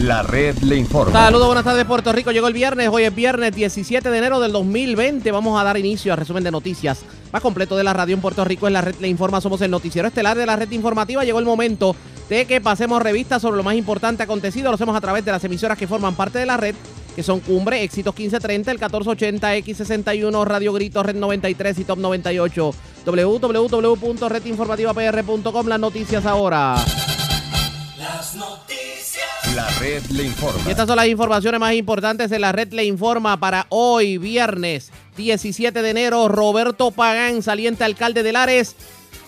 La red le informa. Saludos, buenas tardes Puerto Rico. Llegó el viernes, hoy es viernes 17 de enero del 2020. Vamos a dar inicio al resumen de noticias más completo de la radio en Puerto Rico. En la red le informa, somos el noticiero estelar de la red informativa. Llegó el momento de que pasemos revistas sobre lo más importante acontecido. Lo hacemos a través de las emisoras que forman parte de la red, que son Cumbre, Éxitos 1530, el 1480, X61, Radio Grito, Red 93 y Top 98. www.redinformativapr.com. Las noticias ahora. Las noticias. La red le informa. Estas son las informaciones más importantes de la red Le Informa para hoy, viernes 17 de enero. Roberto Pagán, saliente alcalde de Lares,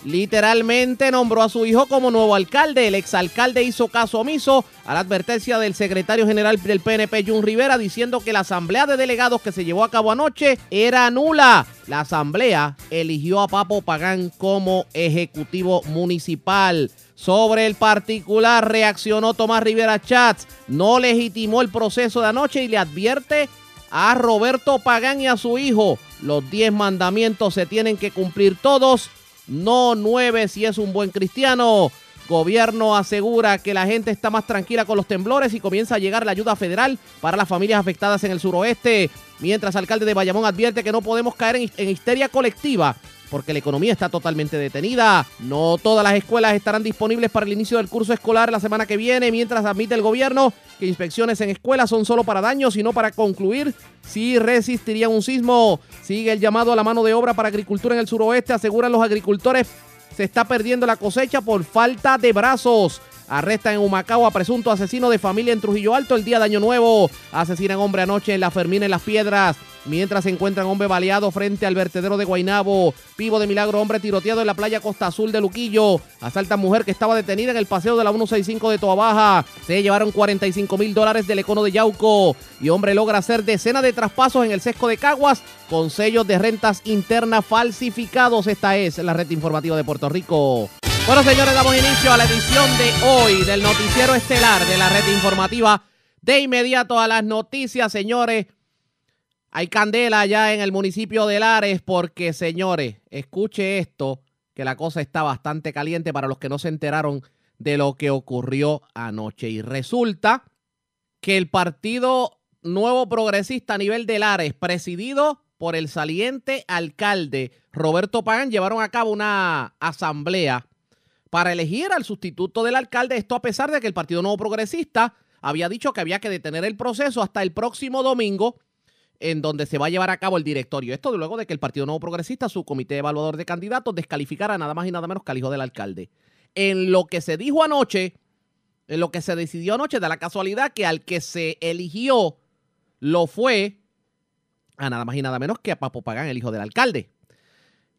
literalmente nombró a su hijo como nuevo alcalde. El exalcalde hizo caso omiso a la advertencia del secretario general del PNP, Jun Rivera, diciendo que la asamblea de delegados que se llevó a cabo anoche era nula. La asamblea eligió a Papo Pagán como ejecutivo municipal. Sobre el particular reaccionó Tomás Rivera Chats, no legitimó el proceso de anoche y le advierte a Roberto Pagán y a su hijo, los 10 mandamientos se tienen que cumplir todos, no nueve si es un buen cristiano. Gobierno asegura que la gente está más tranquila con los temblores y comienza a llegar la ayuda federal para las familias afectadas en el suroeste. Mientras alcalde de Bayamón advierte que no podemos caer en histeria colectiva porque la economía está totalmente detenida. No todas las escuelas estarán disponibles para el inicio del curso escolar la semana que viene, mientras admite el gobierno que inspecciones en escuelas son solo para daños y no para concluir si resistirían un sismo. Sigue el llamado a la mano de obra para agricultura en el suroeste, aseguran los agricultores. Se está perdiendo la cosecha por falta de brazos. Arrestan en Humacao a presunto asesino de familia en Trujillo Alto el día de Año Nuevo. Asesinan hombre anoche en La Fermina en Las Piedras. Mientras se encuentran hombre baleado frente al vertedero de Guainabo. Pivo de milagro, hombre tiroteado en la playa Costa Azul de Luquillo. Asalta mujer que estaba detenida en el paseo de la 165 de Toa Baja. Se llevaron 45 mil dólares del econo de Yauco. Y hombre logra hacer decenas de traspasos en el sesco de Caguas con sellos de rentas internas falsificados. Esta es la red informativa de Puerto Rico. Bueno, señores, damos inicio a la edición de hoy del noticiero estelar de la red informativa. De inmediato a las noticias, señores. Hay candela allá en el municipio de Lares porque, señores, escuche esto, que la cosa está bastante caliente para los que no se enteraron de lo que ocurrió anoche. Y resulta que el Partido Nuevo Progresista a nivel de Lares, presidido por el saliente alcalde Roberto Pagán, llevaron a cabo una asamblea para elegir al sustituto del alcalde. Esto a pesar de que el Partido Nuevo Progresista había dicho que había que detener el proceso hasta el próximo domingo en donde se va a llevar a cabo el directorio. Esto luego de que el Partido Nuevo Progresista, su comité evaluador de candidatos, descalificara nada más y nada menos que al hijo del alcalde. En lo que se dijo anoche, en lo que se decidió anoche, da la casualidad que al que se eligió lo fue a nada más y nada menos que a Papo Pagán, el hijo del alcalde.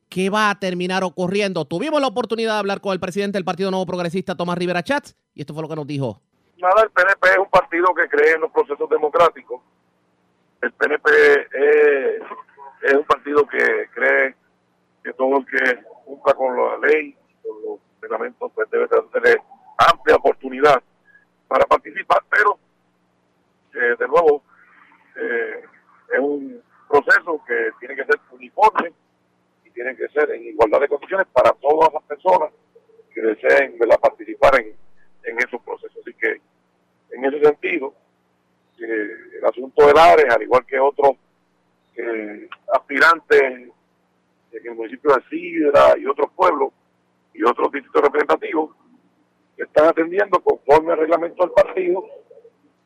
¿Qué va a terminar ocurriendo? Tuvimos la oportunidad de hablar con el presidente del Partido Nuevo Progresista, Tomás Rivera Chats, y esto fue lo que nos dijo. Nada, el PNP es un partido que cree en los procesos democráticos. El PNP es, un partido que cree que todo el que cumpla con la ley, con los reglamentos, pues debe tener amplia oportunidad para participar, pero eh, de nuevo eh, es un proceso que tiene que ser uniforme y tiene que ser en igualdad de condiciones para todas las personas que deseen ¿verdad? participar en, en esos procesos. Así que en ese sentido, eh, el asunto de Lares, al igual que otros eh, aspirantes en el municipio de Sidra y otros pueblos y otros distritos representativos, están atendiendo conforme al reglamento del partido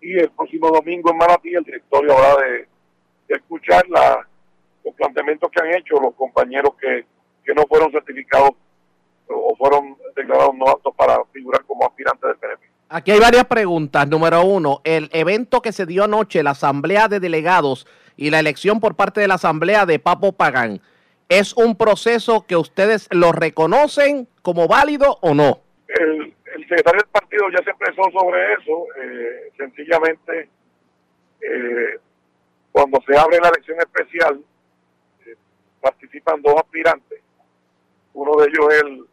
y el próximo domingo en Manatí el directorio habrá de, de escuchar la, los planteamientos que han hecho los compañeros que, que no fueron certificados o fueron declarados no aptos para figurar como aspirantes del PNP. Aquí hay varias preguntas. Número uno, el evento que se dio anoche, la asamblea de delegados y la elección por parte de la asamblea de Papo Pagán, ¿es un proceso que ustedes lo reconocen como válido o no? El, el secretario del partido ya se expresó sobre eso. Eh, sencillamente, eh, cuando se abre la elección especial, participan dos aspirantes. Uno de ellos es el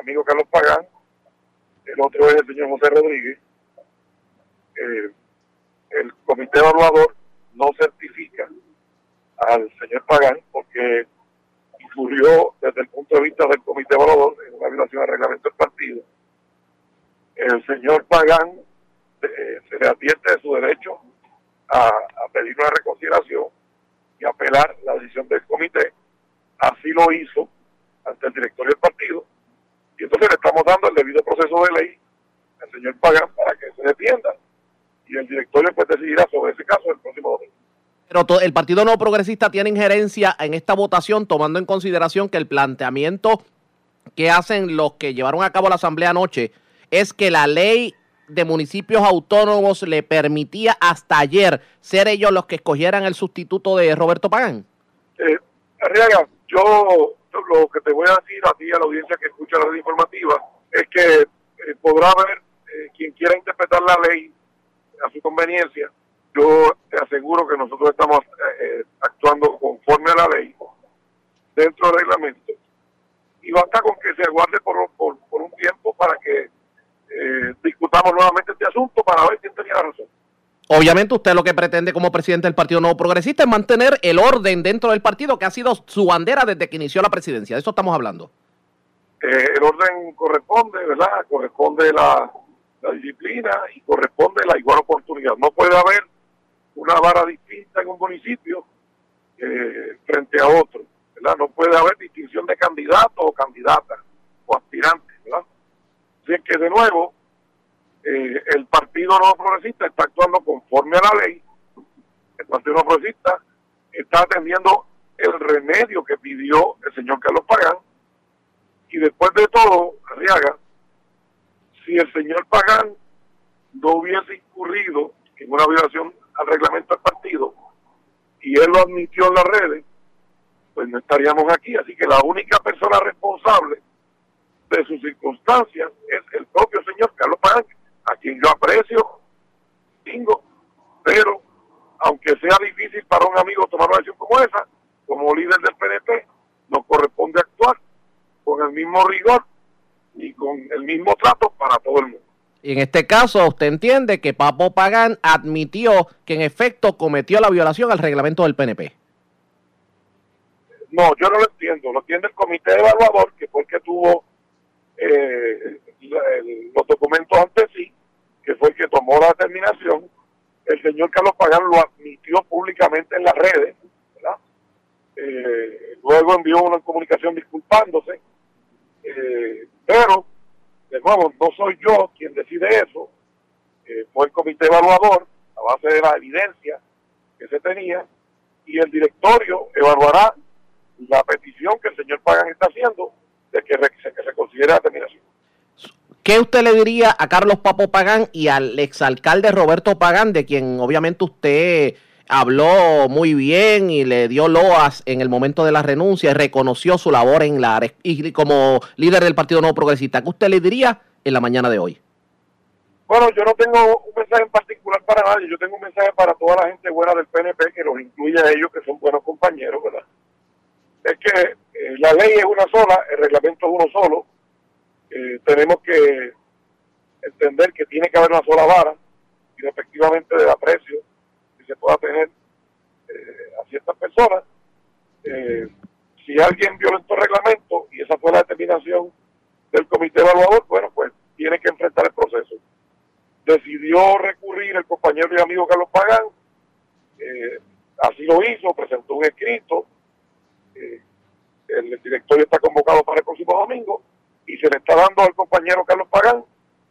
amigo Carlos Pagán, el otro es el señor José Rodríguez. Eh, el comité evaluador no certifica al señor Pagán porque incurrió desde el punto de vista del comité evaluador en una violación al reglamento del partido. El señor Pagán eh, se se advierte de su derecho a, a pedir una reconsideración y apelar la decisión del comité. Así lo hizo ante el directorio del partido. Y entonces le estamos dando el debido proceso de ley al señor Pagán para que se defienda. Y el directorio pues decidirá sobre ese caso el próximo domingo. Pero el Partido No Progresista tiene injerencia en esta votación, tomando en consideración que el planteamiento que hacen los que llevaron a cabo la asamblea anoche es que la ley de municipios autónomos le permitía hasta ayer ser ellos los que escogieran el sustituto de Roberto Pagán. Eh, Arriaga, yo lo que te voy a decir a ti a la audiencia que escucha la red informativa es que eh, podrá haber eh, quien quiera interpretar la ley a su conveniencia. Yo te aseguro que nosotros estamos eh, actuando conforme a la ley, dentro del reglamento, y basta con que se aguarde por un tiempo para que eh, discutamos nuevamente este asunto para ver quién tenía la razón. Obviamente usted lo que pretende como presidente del Partido Nuevo Progresista es mantener el orden dentro del partido que ha sido su bandera desde que inició la presidencia. De eso estamos hablando. Eh, el orden corresponde, ¿verdad? Corresponde la, la disciplina y corresponde la igual oportunidad. No puede haber una vara distinta en un municipio eh, frente a otro, ¿verdad? No puede haber distinción de candidatos o candidatas o aspirantes, ¿verdad? Así es que, de nuevo, eh, el Partido No Progresista está actuando conforme a la ley. El Partido No Progresista está atendiendo el remedio que pidió el señor Carlos Pagán y después de todo, Arriaga, si el señor Pagán no hubiese incurrido en una violación al reglamento del partido y él lo admitió en las redes, pues no estaríamos aquí. Así que la única persona responsable de sus circunstancias es el propio señor Carlos Pagán, a quien yo aprecio, tengo, pero aunque sea difícil para un amigo tomar una decisión como esa, como líder del PNP, nos corresponde actuar con el mismo rigor y con el mismo trato para todo el mundo. Y en este caso, usted entiende que Papo Pagán admitió que en efecto cometió la violación al reglamento del PNP. No, yo no lo entiendo. Lo entiende el comité evaluador, que fue el que tuvo eh, los documentos ante sí, que fue el que tomó la determinación. El señor Carlos Pagán lo admitió públicamente en las redes. Eh, luego envió una comunicación disculpándose, eh, pero, de nuevo, no soy yo quien decide eso, eh, fue el comité evaluador, a base de la evidencia que se tenía, y el directorio evaluará la petición que el señor Pagan está haciendo de que, que se considere la terminación. ¿Qué usted le diría a Carlos Papo Pagán y al exalcalde Roberto Pagán, de quien obviamente usted habló muy bien y le dio loas en el momento de la renuncia y reconoció su labor en la y como líder del Partido Nuevo Progresista? ¿Qué usted le diría en la mañana de hoy? Bueno, yo no tengo un mensaje en particular para nadie, yo tengo un mensaje para toda la gente buena del PNP que los incluye a ellos, que son buenos compañeros, ¿verdad? Es que eh, la ley es una sola, el reglamento es uno solo, eh, tenemos que entender que tiene que haber una sola vara, y efectivamente del aprecio que se pueda tener eh, a ciertas personas. Si alguien violentó el reglamento y esa fue la determinación del comité evaluador, bueno, pues tiene que enfrentar el proceso. Decidió recurrir el compañero y amigo Carlos Pagán, así lo hizo, presentó un escrito, eh, el directorio está convocado para el próximo domingo y se le está dando al compañero Carlos Pagán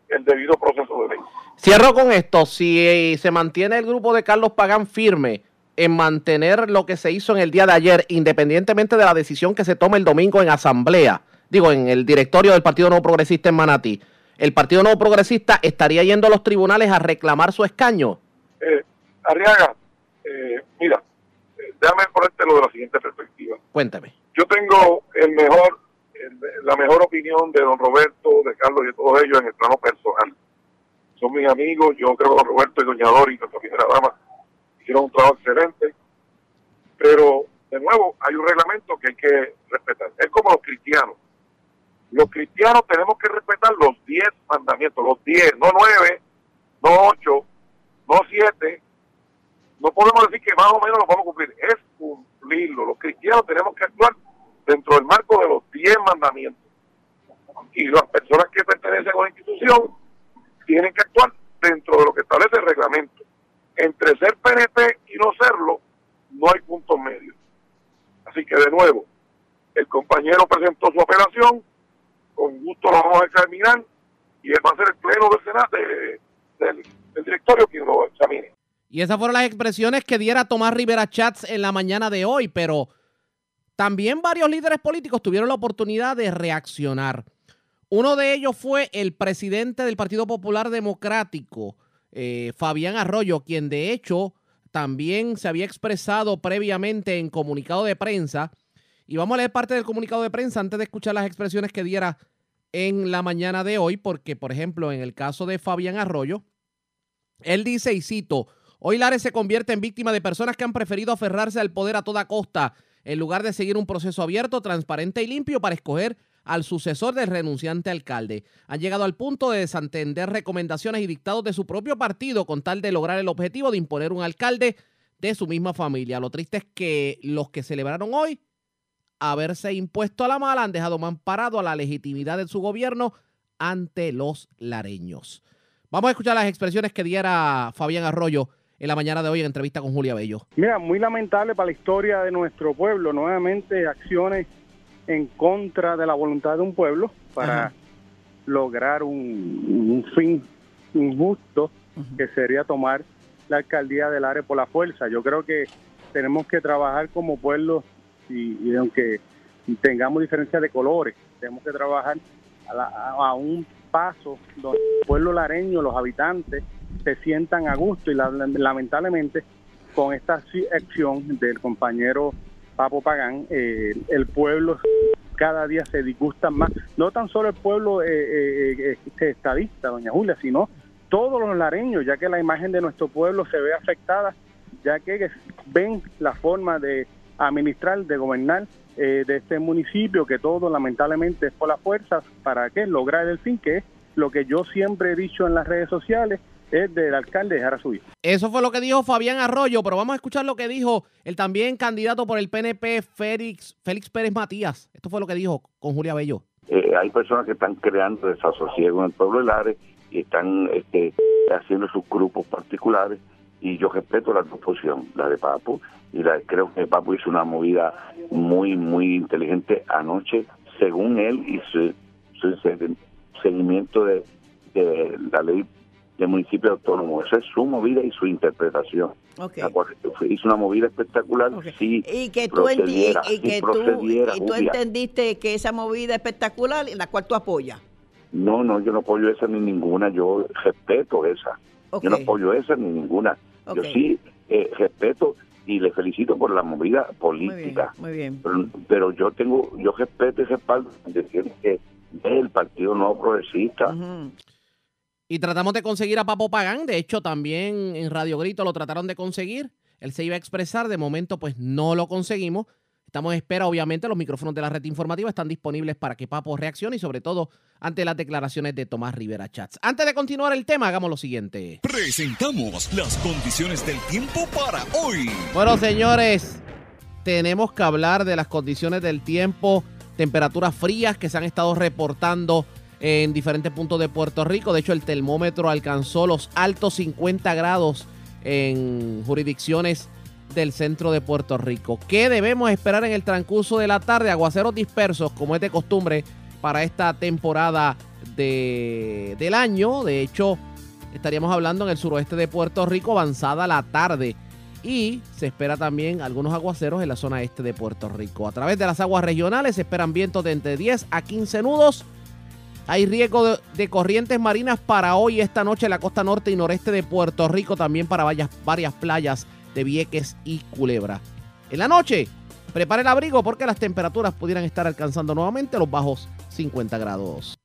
el debido proceso de ley. Cierro con esto. Si eh, se mantiene el grupo de Carlos Pagán firme en mantener lo que se hizo en el día de ayer, independientemente de la decisión que se tome el domingo en asamblea, digo, en el directorio del Partido Nuevo Progresista en Manatí, el Partido Nuevo Progresista estaría yendo a los tribunales a reclamar su escaño. Eh, Arriaga, eh, mira, déjame ponértelo de la siguiente perspectiva. Cuéntame. Yo tengo el mejor, el- la mejor opinión de don Roberto, de Carlos y de todos ellos en el plano personal. Son mis amigos, yo creo que don Roberto y doña Dori, nuestra primera dama, hicieron un trabajo excelente. Pero, de nuevo, hay un reglamento que hay que respetar. Es como los cristianos. Los cristianos tenemos que respetar los 10 mandamientos, los 10, no 9, no 8, no 7. No podemos decir que más o menos lo vamos a cumplir, es cumplirlo. Los cristianos tenemos que actuar dentro del marco de los 10 mandamientos. Y las personas que pertenecen a una institución tienen que actuar dentro de lo que establece el reglamento. Entre ser PNP y no serlo, no hay punto medio. Así que de nuevo, el compañero presentó su apelación, con gusto lo vamos a examinar y va a ser el pleno del Senado, del, del directorio quien lo examine. Y esas fueron las expresiones que diera Tomás Rivera Chats en la mañana de hoy, pero también varios líderes políticos tuvieron la oportunidad de reaccionar. Uno de ellos fue el presidente del Partido Popular Democrático, eh, Fabián Arroyo, quien de hecho también se había expresado previamente en comunicado de prensa. Y vamos a leer parte del comunicado de prensa antes de escuchar las expresiones que diera en la mañana de hoy, porque por ejemplo en el caso de Fabián Arroyo, él dice, y cito, hoy Lares se convierte en víctima de personas que han preferido aferrarse al poder a toda costa, en lugar de seguir un proceso abierto, transparente y limpio para escoger al sucesor del renunciante alcalde. Han llegado al punto de desentender recomendaciones y dictados de su propio partido con tal de lograr el objetivo de imponer un alcalde de su misma familia. Lo triste es que los que celebraron hoy haberse impuesto a la mala han dejado parado a la legitimidad de su gobierno ante los lareños. Vamos a escuchar las expresiones que diera Fabián Arroyo en la mañana de hoy en entrevista con Julia Bello. Mira, muy lamentable para la historia de nuestro pueblo. Nuevamente acciones en contra de la voluntad de un pueblo para lograr un, fin injusto que sería tomar la alcaldía del área por la fuerza. Yo creo que tenemos que trabajar como pueblo y, aunque tengamos diferencias de colores, tenemos que trabajar a, un paso donde el pueblo lareño, los habitantes, se sientan a gusto y lamentablemente con esta acción del compañero Papo Pagán, eh, el pueblo cada día se disgusta más, no tan solo el pueblo eh, eh, este estadista, doña Julia, sino todos los lareños, ya que la imagen de nuestro pueblo se ve afectada, ya que ven la forma de administrar, de gobernar de este municipio, que todo lamentablemente es por las fuerzas, ¿para qué? Lograr el fin, que es lo que yo siempre he dicho en las redes sociales, es del alcalde dejar a su hijo. Eso fue lo que dijo Fabián Arroyo, pero vamos a escuchar lo que dijo el también candidato por el PNP, Félix, Félix Pérez Matías. Esto fue lo que dijo con Julia Bello. Eh, hay personas que están creando desasosiego en el pueblo de Lares y están este, haciendo sus grupos particulares y yo respeto la disposición, la de Papu, y la, creo que Papu hizo una movida muy, muy inteligente anoche, según él y su, seguimiento de, de la ley del municipio autónomo. Esa es su movida y su interpretación. hizo una movida espectacular. Sí, y que tú, y, que tú, y tú entendiste que esa movida espectacular, la cual tú apoyas. No, no, yo no apoyo esa ni ninguna. Yo respeto esa. Yo no apoyo esa ni ninguna. Yo sí eh, respeto y le felicito por la movida política. Muy bien. Pero, yo tengo, yo respeto ese respaldo de que el Partido Nuevo Progresista. Y tratamos de conseguir a Papo Pagán. De hecho, también en Radio Grito lo trataron de conseguir. Él se iba a expresar. De momento, pues no lo conseguimos. Estamos en espera, obviamente, los micrófonos de la red informativa están disponibles para que Papo reaccione y sobre todo ante las declaraciones de Tomás Rivera Chats. Antes de continuar el tema, hagamos lo siguiente. Presentamos las condiciones del tiempo para hoy. Bueno, señores, tenemos que hablar de las condiciones del tiempo, temperaturas frías que se han estado reportando en diferentes puntos de Puerto Rico. De hecho, el termómetro alcanzó los altos 50 grados en jurisdicciones del centro de Puerto Rico. ¿Qué debemos esperar en el transcurso de la tarde? Aguaceros dispersos, como es de costumbre para esta temporada de, del año. De hecho, estaríamos hablando en el suroeste de Puerto Rico, avanzada la tarde. Y se espera también algunos aguaceros en la zona este de Puerto Rico. A través de las aguas regionales se esperan vientos de entre 10 a 15 nudos hay riesgo de, corrientes marinas para hoy, esta noche en la costa norte y noreste de Puerto Rico, también para varias, varias playas de Vieques y Culebra. En la noche, prepare el abrigo porque las temperaturas pudieran estar alcanzando nuevamente los bajos 50 grados.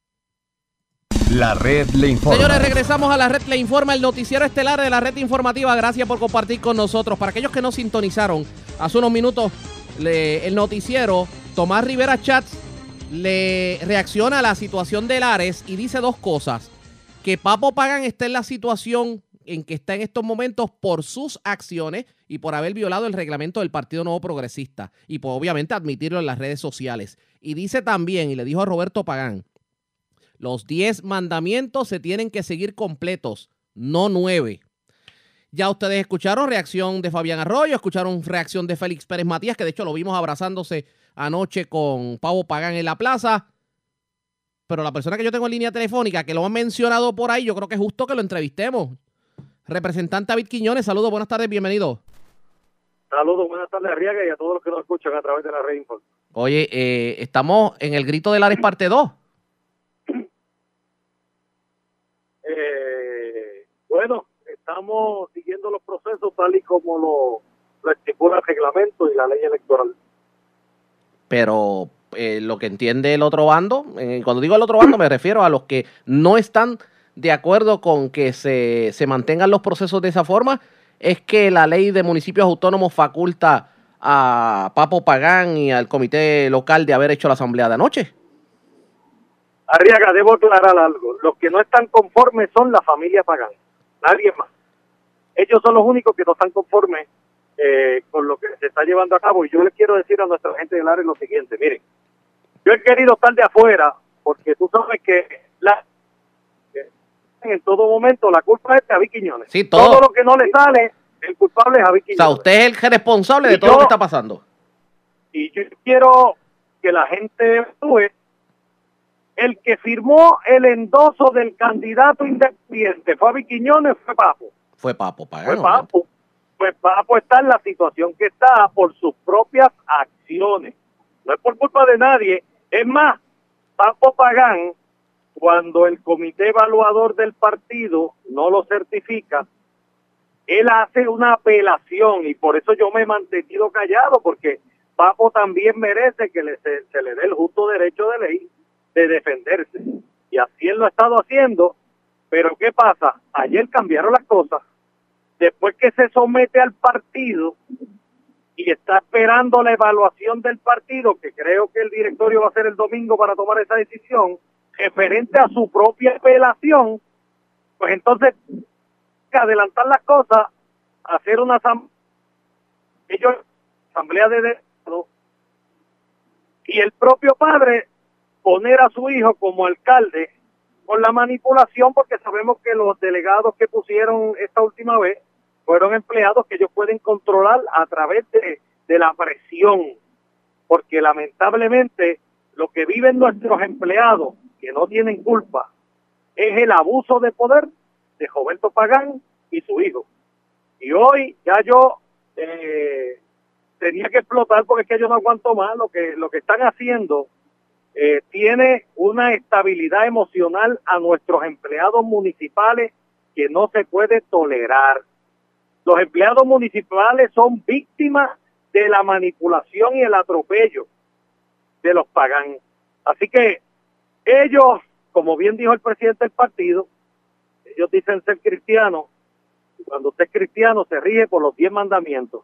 La red le informa. Señores, regresamos a la red le informa, el noticiero estelar de la red informativa. Gracias por compartir con nosotros. Para aquellos que no sintonizaron hace unos minutos el noticiero, Tomás Rivera Chats le reacciona a la situación de Lares y dice dos cosas. Que Papo Pagan está en la situación en que está en estos momentos por sus acciones y por haber violado el reglamento del Partido Nuevo Progresista y por obviamente admitirlo en las redes sociales. Y dice también, y le dijo a Roberto Pagán, los 10 mandamientos se tienen que seguir completos, no nueve. Ya ustedes escucharon reacción de Fabián Arroyo, escucharon reacción de Félix Pérez Matías, que de hecho lo vimos abrazándose anoche con Pavo Pagán en la plaza. Pero la persona que yo tengo en línea telefónica, que lo han mencionado por ahí, yo creo que es justo que lo entrevistemos. Representante David Quiñones, saludos, buenas tardes, bienvenido. Saludos, buenas tardes, Arriaga, y a todos los que nos escuchan a través de la red Oye, eh, estamos en el grito del Ares parte 2. Eh, bueno, estamos siguiendo los procesos tal y como lo, lo estipula el reglamento y la ley electoral. Pero eh, lo que entiende el otro bando, eh, cuando digo el otro bando me refiero a los que no están de acuerdo con que se, se mantengan los procesos de esa forma, es que la ley de municipios autónomos faculta a Papo Pagán y al comité local de haber hecho la asamblea de anoche. Arriaga, debo aclarar algo. Los que no están conformes son la familia Pagán, nadie más. Ellos son los únicos que no están conformes eh, con lo que se está llevando a cabo. Y yo les quiero decir a nuestra gente del área lo siguiente, miren, yo he querido estar de afuera porque tú sabes que la en todo momento la culpa es de Javi Quiñones. todo. lo que no le sale, el culpable es Javi Quiñones. O sea, usted es el responsable de todo lo que está pasando. Y yo quiero que la gente evalúe el que firmó el endoso del candidato independiente, Fabi Quiñones, fue Papo. Fue Papo, Fue Papo. Pues Papo está en la situación que está por sus propias acciones. No es por culpa de nadie. Es más, Papo Pagán cuando el comité evaluador del partido no lo certifica, él hace una apelación y por eso yo me he mantenido callado, porque Papo también merece que se, le dé el justo derecho de ley de defenderse. Y así él lo ha estado haciendo, pero ¿qué pasa? Ayer cambiaron las cosas. Después que se somete al partido y está esperando la evaluación del partido, que creo que el directorio va a ser el domingo para tomar esa decisión, referente a su propia apelación, pues entonces adelantar las cosas, hacer una ellos, asamblea de derecho, y el propio padre poner a su hijo como alcalde con la manipulación, porque sabemos que los delegados que pusieron esta última vez fueron empleados que ellos pueden controlar a través de, de la presión, porque lamentablemente lo que viven nuestros empleados que no tienen culpa es el abuso de poder de Roberto Pagán y su hijo. Y hoy ya yo eh, tenía que explotar porque es que yo no aguanto más lo que, lo que están haciendo. Eh, tiene una estabilidad emocional a nuestros empleados municipales que no se puede tolerar. Los empleados municipales son víctimas de la manipulación y el atropello de los Pagán. Así que ellos, como bien dijo el presidente del partido, ellos dicen ser cristianos. Y cuando usted es cristiano, se rige por los diez mandamientos.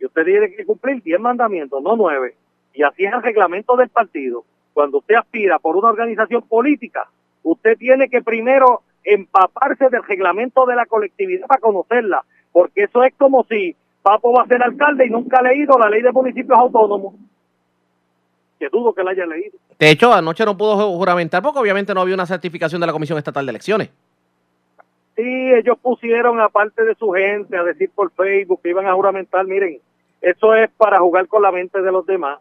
Y usted tiene que cumplir diez mandamientos, no nueve. Y así es el reglamento del partido. Cuando usted aspira por una organización política, usted tiene que primero empaparse del reglamento de la colectividad para conocerla. Porque eso es como si Papo va a ser alcalde y nunca ha leído la ley de municipios autónomos que dudo que la haya leído. De hecho, anoche no pudo juramentar porque obviamente no había una certificación de la Comisión Estatal de Elecciones. Sí, ellos pusieron aparte de su gente a decir por Facebook que iban a juramentar, miren, eso es para jugar con la mente de los demás.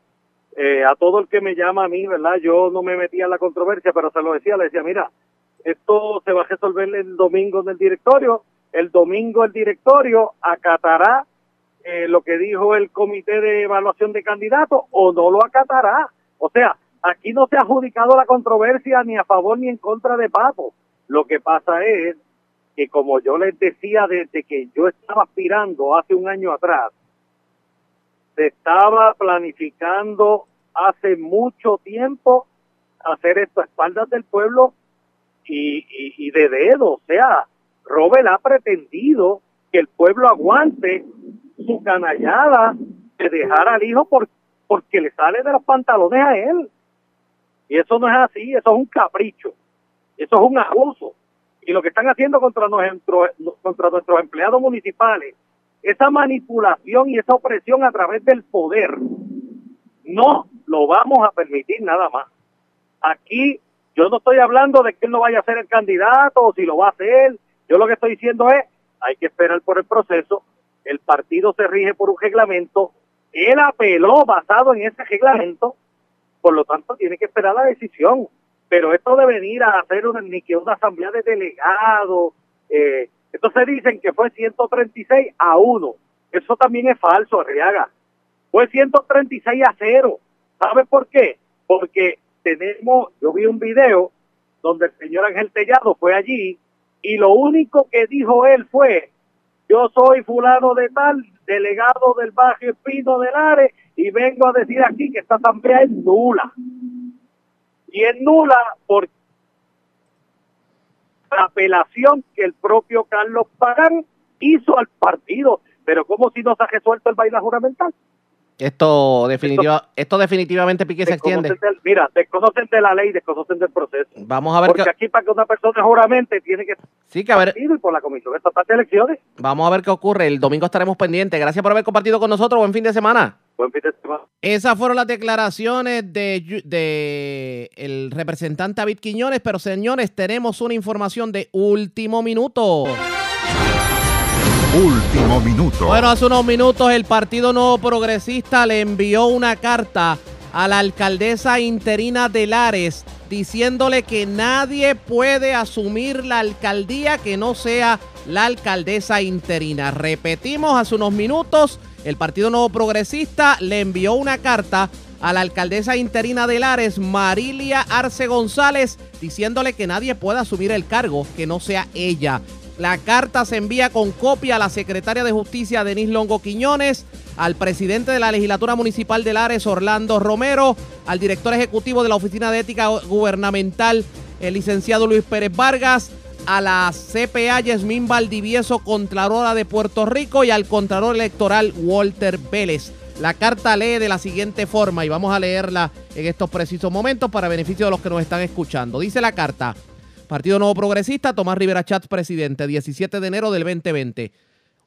Eh, a todo el que me llama a mí, ¿verdad? Yo no me metía en la controversia, pero se lo decía, le decía, mira, esto se va a resolver el domingo en el directorio, el domingo el directorio acatará eh, lo que dijo el comité de evaluación de candidatos o no lo acatará. O sea, aquí no se ha adjudicado la controversia ni a favor ni en contra de Papo. Lo que pasa es que como yo les decía desde que yo estaba aspirando hace un año atrás, se estaba planificando hace mucho tiempo hacer esto a espaldas del pueblo y, y, de dedo. O sea, Robert ha pretendido que el pueblo aguante su canallada de dejar al hijo por, porque le sale de los pantalones a él. Y eso no es así, eso es un capricho, eso es un abuso. Y lo que están haciendo contra, contra nuestros empleados municipales, esa manipulación y esa opresión a través del poder, no lo vamos a permitir nada más. Aquí yo no estoy hablando de que él no vaya a ser el candidato o si lo va a hacer, Yo lo que estoy diciendo es, hay que esperar por el proceso, el partido se rige por un reglamento, él apeló basado en ese reglamento, por lo tanto tiene que esperar la decisión. Pero esto de venir a hacer una, ni que una asamblea de delegados, eh, entonces dicen que fue 136 a 1. Eso también es falso, Arriaga. Fue 136 a 0. ¿Sabe por qué? Porque tenemos, yo vi un video donde el señor Ángel Tellado fue allí y lo único que dijo él fue, yo soy fulano de tal, delegado del barrio Pino del Are y vengo a decir aquí que esta asamblea es nula. Y es nula por la apelación que el propio Carlos Pagán hizo al partido, pero como si no se ha resuelto el baile juramental. Esto, definitiva, esto, definitivamente Pique se extiende. mira, desconocen de la ley, desconocen del proceso. Vamos a ver Porque aquí para que una persona juramente tiene que sí, que a ver, y por la Comisión Estatal de Elecciones. Vamos a ver qué ocurre. El domingo estaremos pendientes. Gracias por haber compartido con nosotros. Buen fin de semana. Buen fin de semana. Esas fueron las declaraciones de, de el representante David Quiñones, pero señores, tenemos una información de último minuto. Último minuto. Bueno, hace unos minutos el Partido Nuevo Progresista le envió una carta a la alcaldesa interina de Lares diciéndole que nadie puede asumir la alcaldía que no sea la alcaldesa interina. Repetimos, hace unos minutos el Partido Nuevo Progresista le envió una carta a la alcaldesa interina de Lares, Marilia Arce González, diciéndole que nadie puede asumir el cargo que no sea ella. La carta se envía con copia a la secretaria de Justicia, Denise Longo Quiñones, al presidente de la legislatura municipal de Lares, Orlando Romero, al director ejecutivo de la Oficina de Ética Gubernamental, el licenciado Luis Pérez Vargas, a la CPA Yasmín Valdivieso, Contralora de Puerto Rico, y al Contralor Electoral Walter Vélez. La carta lee de la siguiente forma y vamos a leerla en estos precisos momentos para beneficio de los que nos están escuchando. Dice la carta. Partido Nuevo Progresista, Tomás Rivera Chats, presidente, 17 de enero del 2020.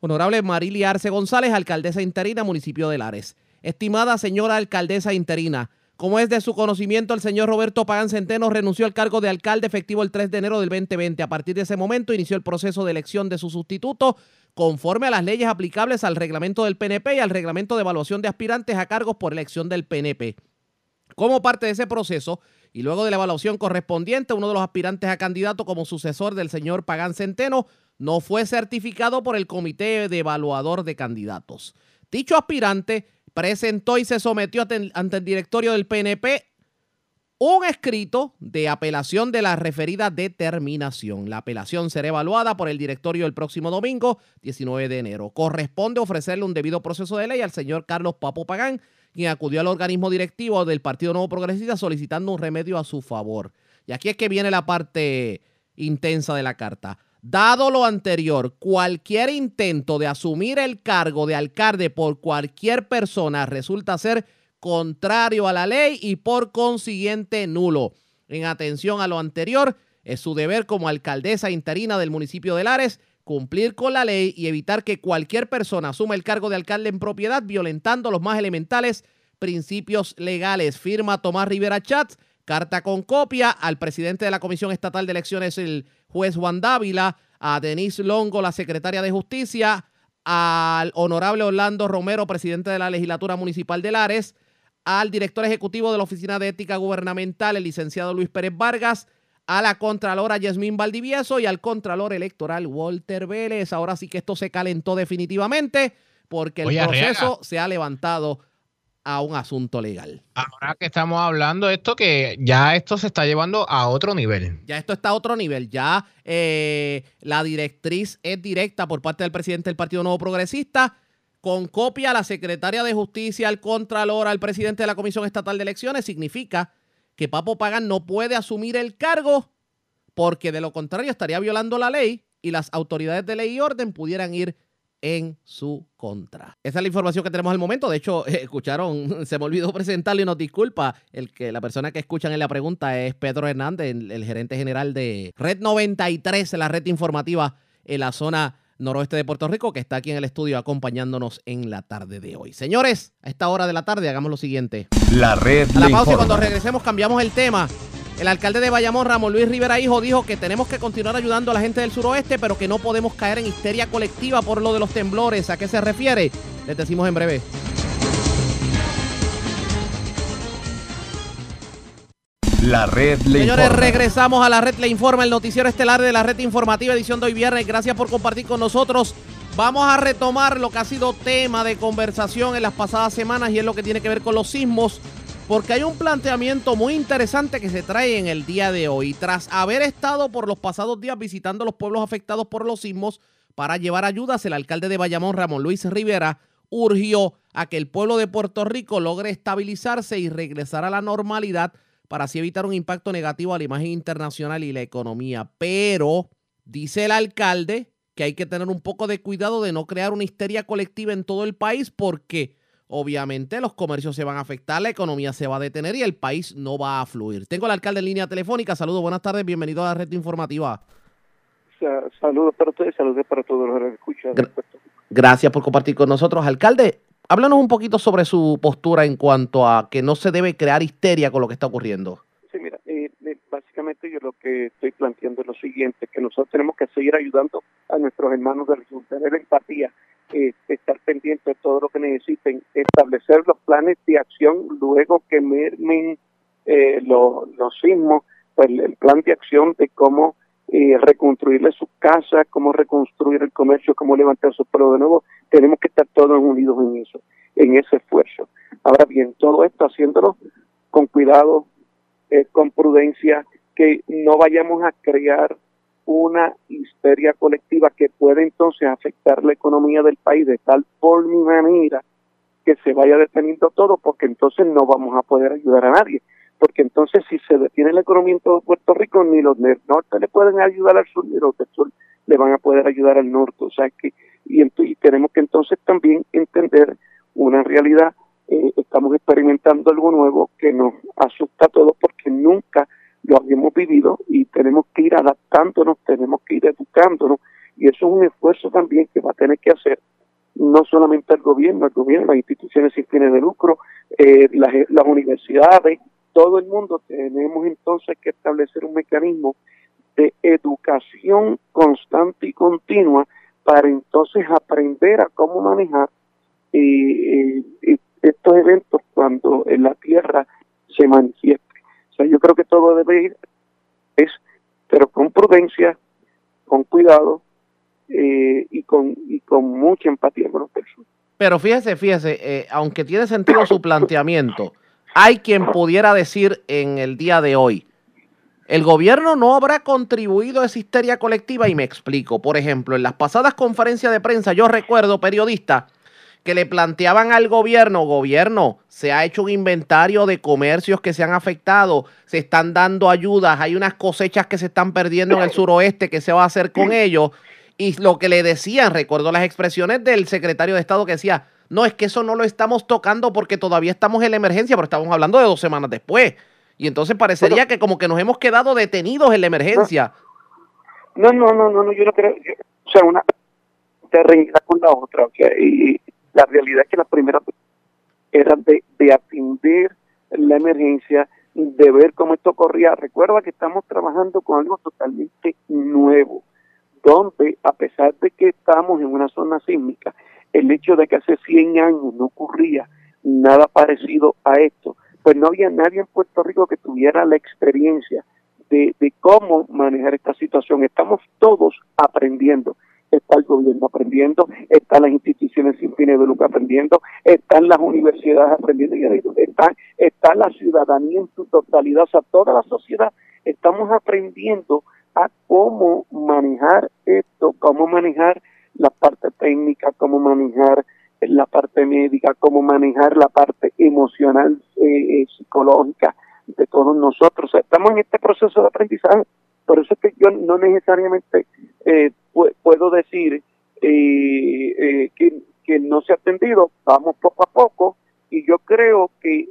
Honorable Marilia Arce González, alcaldesa interina, municipio de Lares. Estimada señora alcaldesa interina, como es de su conocimiento, el señor Roberto Pagán Centeno renunció al cargo de alcalde efectivo el 3 de enero del 2020. A partir de ese momento inició el proceso de elección de su sustituto conforme a las leyes aplicables al reglamento del PNP y al reglamento de evaluación de aspirantes a cargos por elección del PNP. Como parte de ese proceso, y luego de la evaluación correspondiente, uno de los aspirantes a candidato como sucesor del señor Pagán Centeno no fue certificado por el Comité de Evaluador de Candidatos. Dicho aspirante presentó y se sometió ante el directorio del PNP un escrito de apelación de la referida determinación. La apelación será evaluada por el directorio el próximo domingo, 19 de enero. Corresponde ofrecerle un debido proceso de ley al señor Carlos Papo Pagán, quien acudió al organismo directivo del Partido Nuevo Progresista solicitando un remedio a su favor. Y aquí es que viene la parte intensa de la carta. Dado lo anterior, cualquier intento de asumir el cargo de alcalde por cualquier persona resulta ser contrario a la ley y por consiguiente nulo. En atención a lo anterior, es su deber como alcaldesa interina del municipio de Lares cumplir con la ley y evitar que cualquier persona asuma el cargo de alcalde en propiedad violentando los más elementales principios legales. Firma Tomás Rivera Chats, carta con copia al presidente de la Comisión Estatal de Elecciones, el juez Juan Dávila, a Denise Longo, la secretaria de Justicia, al honorable Orlando Romero, presidente de la legislatura municipal de Lares, al director ejecutivo de la Oficina de Ética Gubernamental, el licenciado Luis Pérez Vargas, a la Contralora Yasmín Valdivieso y al Contralor Electoral Walter Vélez. Ahora sí que esto se calentó definitivamente porque el proceso se ha levantado a un asunto legal. Ahora que estamos hablando de esto, que ya esto se está llevando a otro nivel. Ya esto está a otro nivel. Ya eh, la directriz es directa por parte del presidente del Partido Nuevo Progresista, con copia a la secretaria de Justicia, al Contralor, al presidente de la Comisión Estatal de Elecciones. Significa que Papo Pagan no puede asumir el cargo porque de lo contrario estaría violando la ley y las autoridades de ley y orden pudieran ir en su contra. Esa es la información que tenemos al momento. De hecho, escucharon, se me olvidó presentarle y nos disculpa. El que, la persona que escuchan en la pregunta es Pedro Hernández, el gerente general de Red 93, la red informativa en la zona noroeste de Puerto Rico, que está aquí en el estudio acompañándonos en la tarde de hoy. Señores, a esta hora de la tarde hagamos lo siguiente. La red. A la pausa y cuando regresemos cambiamos el tema. El alcalde de Bayamón, Ramón Luis Rivera Hijo, dijo que tenemos que continuar ayudando a la gente del suroeste, pero que no podemos caer en histeria colectiva por lo de los temblores. ¿A qué se refiere? Les decimos en breve. La red le Señores, regresamos a la red le informa, el noticiero estelar de la red informativa edición de hoy viernes. Gracias por compartir con nosotros. Vamos a retomar lo que ha sido tema de conversación en las pasadas semanas y es lo que tiene que ver con los sismos porque hay un planteamiento muy interesante que se trae en el día de hoy. Tras haber estado por los pasados días visitando los pueblos afectados por los sismos para llevar ayudas, el alcalde de Bayamón, Ramón Luis Rivera, urgió a que el pueblo de Puerto Rico logre estabilizarse y regresar a la normalidad para así evitar un impacto negativo a la imagen internacional y la economía. Pero, dice el alcalde, que hay que tener un poco de cuidado de no crear una histeria colectiva en todo el país porque obviamente los comercios se van a afectar, la economía se va a detener y el país no va a fluir. Tengo al alcalde en línea telefónica. Saludos, buenas tardes, bienvenido a la red informativa. Saludos para ustedes, saludos para todos los que escuchan. Gracias por compartir con nosotros, alcalde. Háblanos un poquito sobre su postura en cuanto a que no se debe crear histeria con lo que está ocurriendo. Sí, mira, eh, eh, básicamente yo lo que estoy planteando es lo siguiente, que nosotros tenemos que seguir ayudando a nuestros hermanos de tener empatía eh, estar pendiente de todo lo que necesiten, establecer los planes de acción luego que mermen eh, los, sismos, pues el plan de acción de cómo eh, reconstruirle su casa, cómo reconstruir el comercio, cómo levantar su pueblo de nuevo, tenemos que estar todos unidos en eso, en ese esfuerzo. Ahora bien, todo esto haciéndolo con cuidado, eh, con prudencia, que no vayamos a crear una histeria colectiva que puede entonces afectar la economía del país de tal forma y manera que se vaya deteniendo todo, porque entonces no vamos a poder ayudar a nadie. Porque entonces si se detiene la economía en todo Puerto Rico, ni los del norte le pueden ayudar al sur, ni los del sur le van a poder ayudar al norte. O sea que, y, y tenemos que entonces también entender una realidad. Eh, estamos experimentando algo nuevo que nos asusta a todos porque nunca lo habíamos vivido y tenemos que ir adaptándonos, tenemos que ir educándonos y eso es un esfuerzo también que va a tener que hacer no solamente el gobierno, el gobierno, las instituciones sin fines de lucro, eh, las, las universidades, todo el mundo tenemos entonces que establecer un mecanismo de educación constante y continua para entonces aprender a cómo manejar eh, eh, estos eventos cuando en la tierra se manifiesta yo creo que todo debe ir, es, pero con prudencia, con cuidado eh, y, con, y con mucha empatía con los personas. Pero fíjese, fíjese, aunque tiene sentido su planteamiento, hay quien pudiera decir en el día de hoy, el gobierno no habrá contribuido a esa histeria colectiva y me explico. Por ejemplo, en las pasadas conferencias de prensa, yo recuerdo periodistas que le planteaban al gobierno, gobierno, se ha hecho un inventario de comercios que se han afectado, se están dando ayudas, hay unas cosechas que se están perdiendo en el suroeste, ¿qué se va a hacer con ellos? Y lo que le decían, recuerdo las expresiones del secretario de Estado que decía, no, es que eso no lo estamos tocando porque todavía estamos en la emergencia, pero estamos hablando de dos semanas después. Y entonces parecería que como que nos hemos quedado detenidos en la emergencia. No, no, no, no, no yo no creo, o sea, una te con la otra, y, la realidad es que la primera era de, de atender la emergencia, de ver cómo esto corría. Recuerda que estamos trabajando con algo totalmente nuevo, donde a pesar de que estamos en una zona sísmica, el hecho de que hace 100 años no ocurría nada parecido a esto, pues no había nadie en Puerto Rico que tuviera la experiencia de, cómo manejar esta situación. Estamos todos aprendiendo está el gobierno aprendiendo, están las instituciones sin fines de lucro aprendiendo, están las universidades aprendiendo, está, está la ciudadanía en su totalidad, o sea, toda la sociedad estamos aprendiendo a cómo manejar esto, cómo manejar la parte técnica, cómo manejar la parte médica, cómo manejar la parte emocional, eh, eh psicológica de todos nosotros. estamos en este proceso de aprendizaje. Por eso es que yo no necesariamente eh, puedo decir eh, eh, que, que no se ha atendido, vamos poco a poco y yo creo que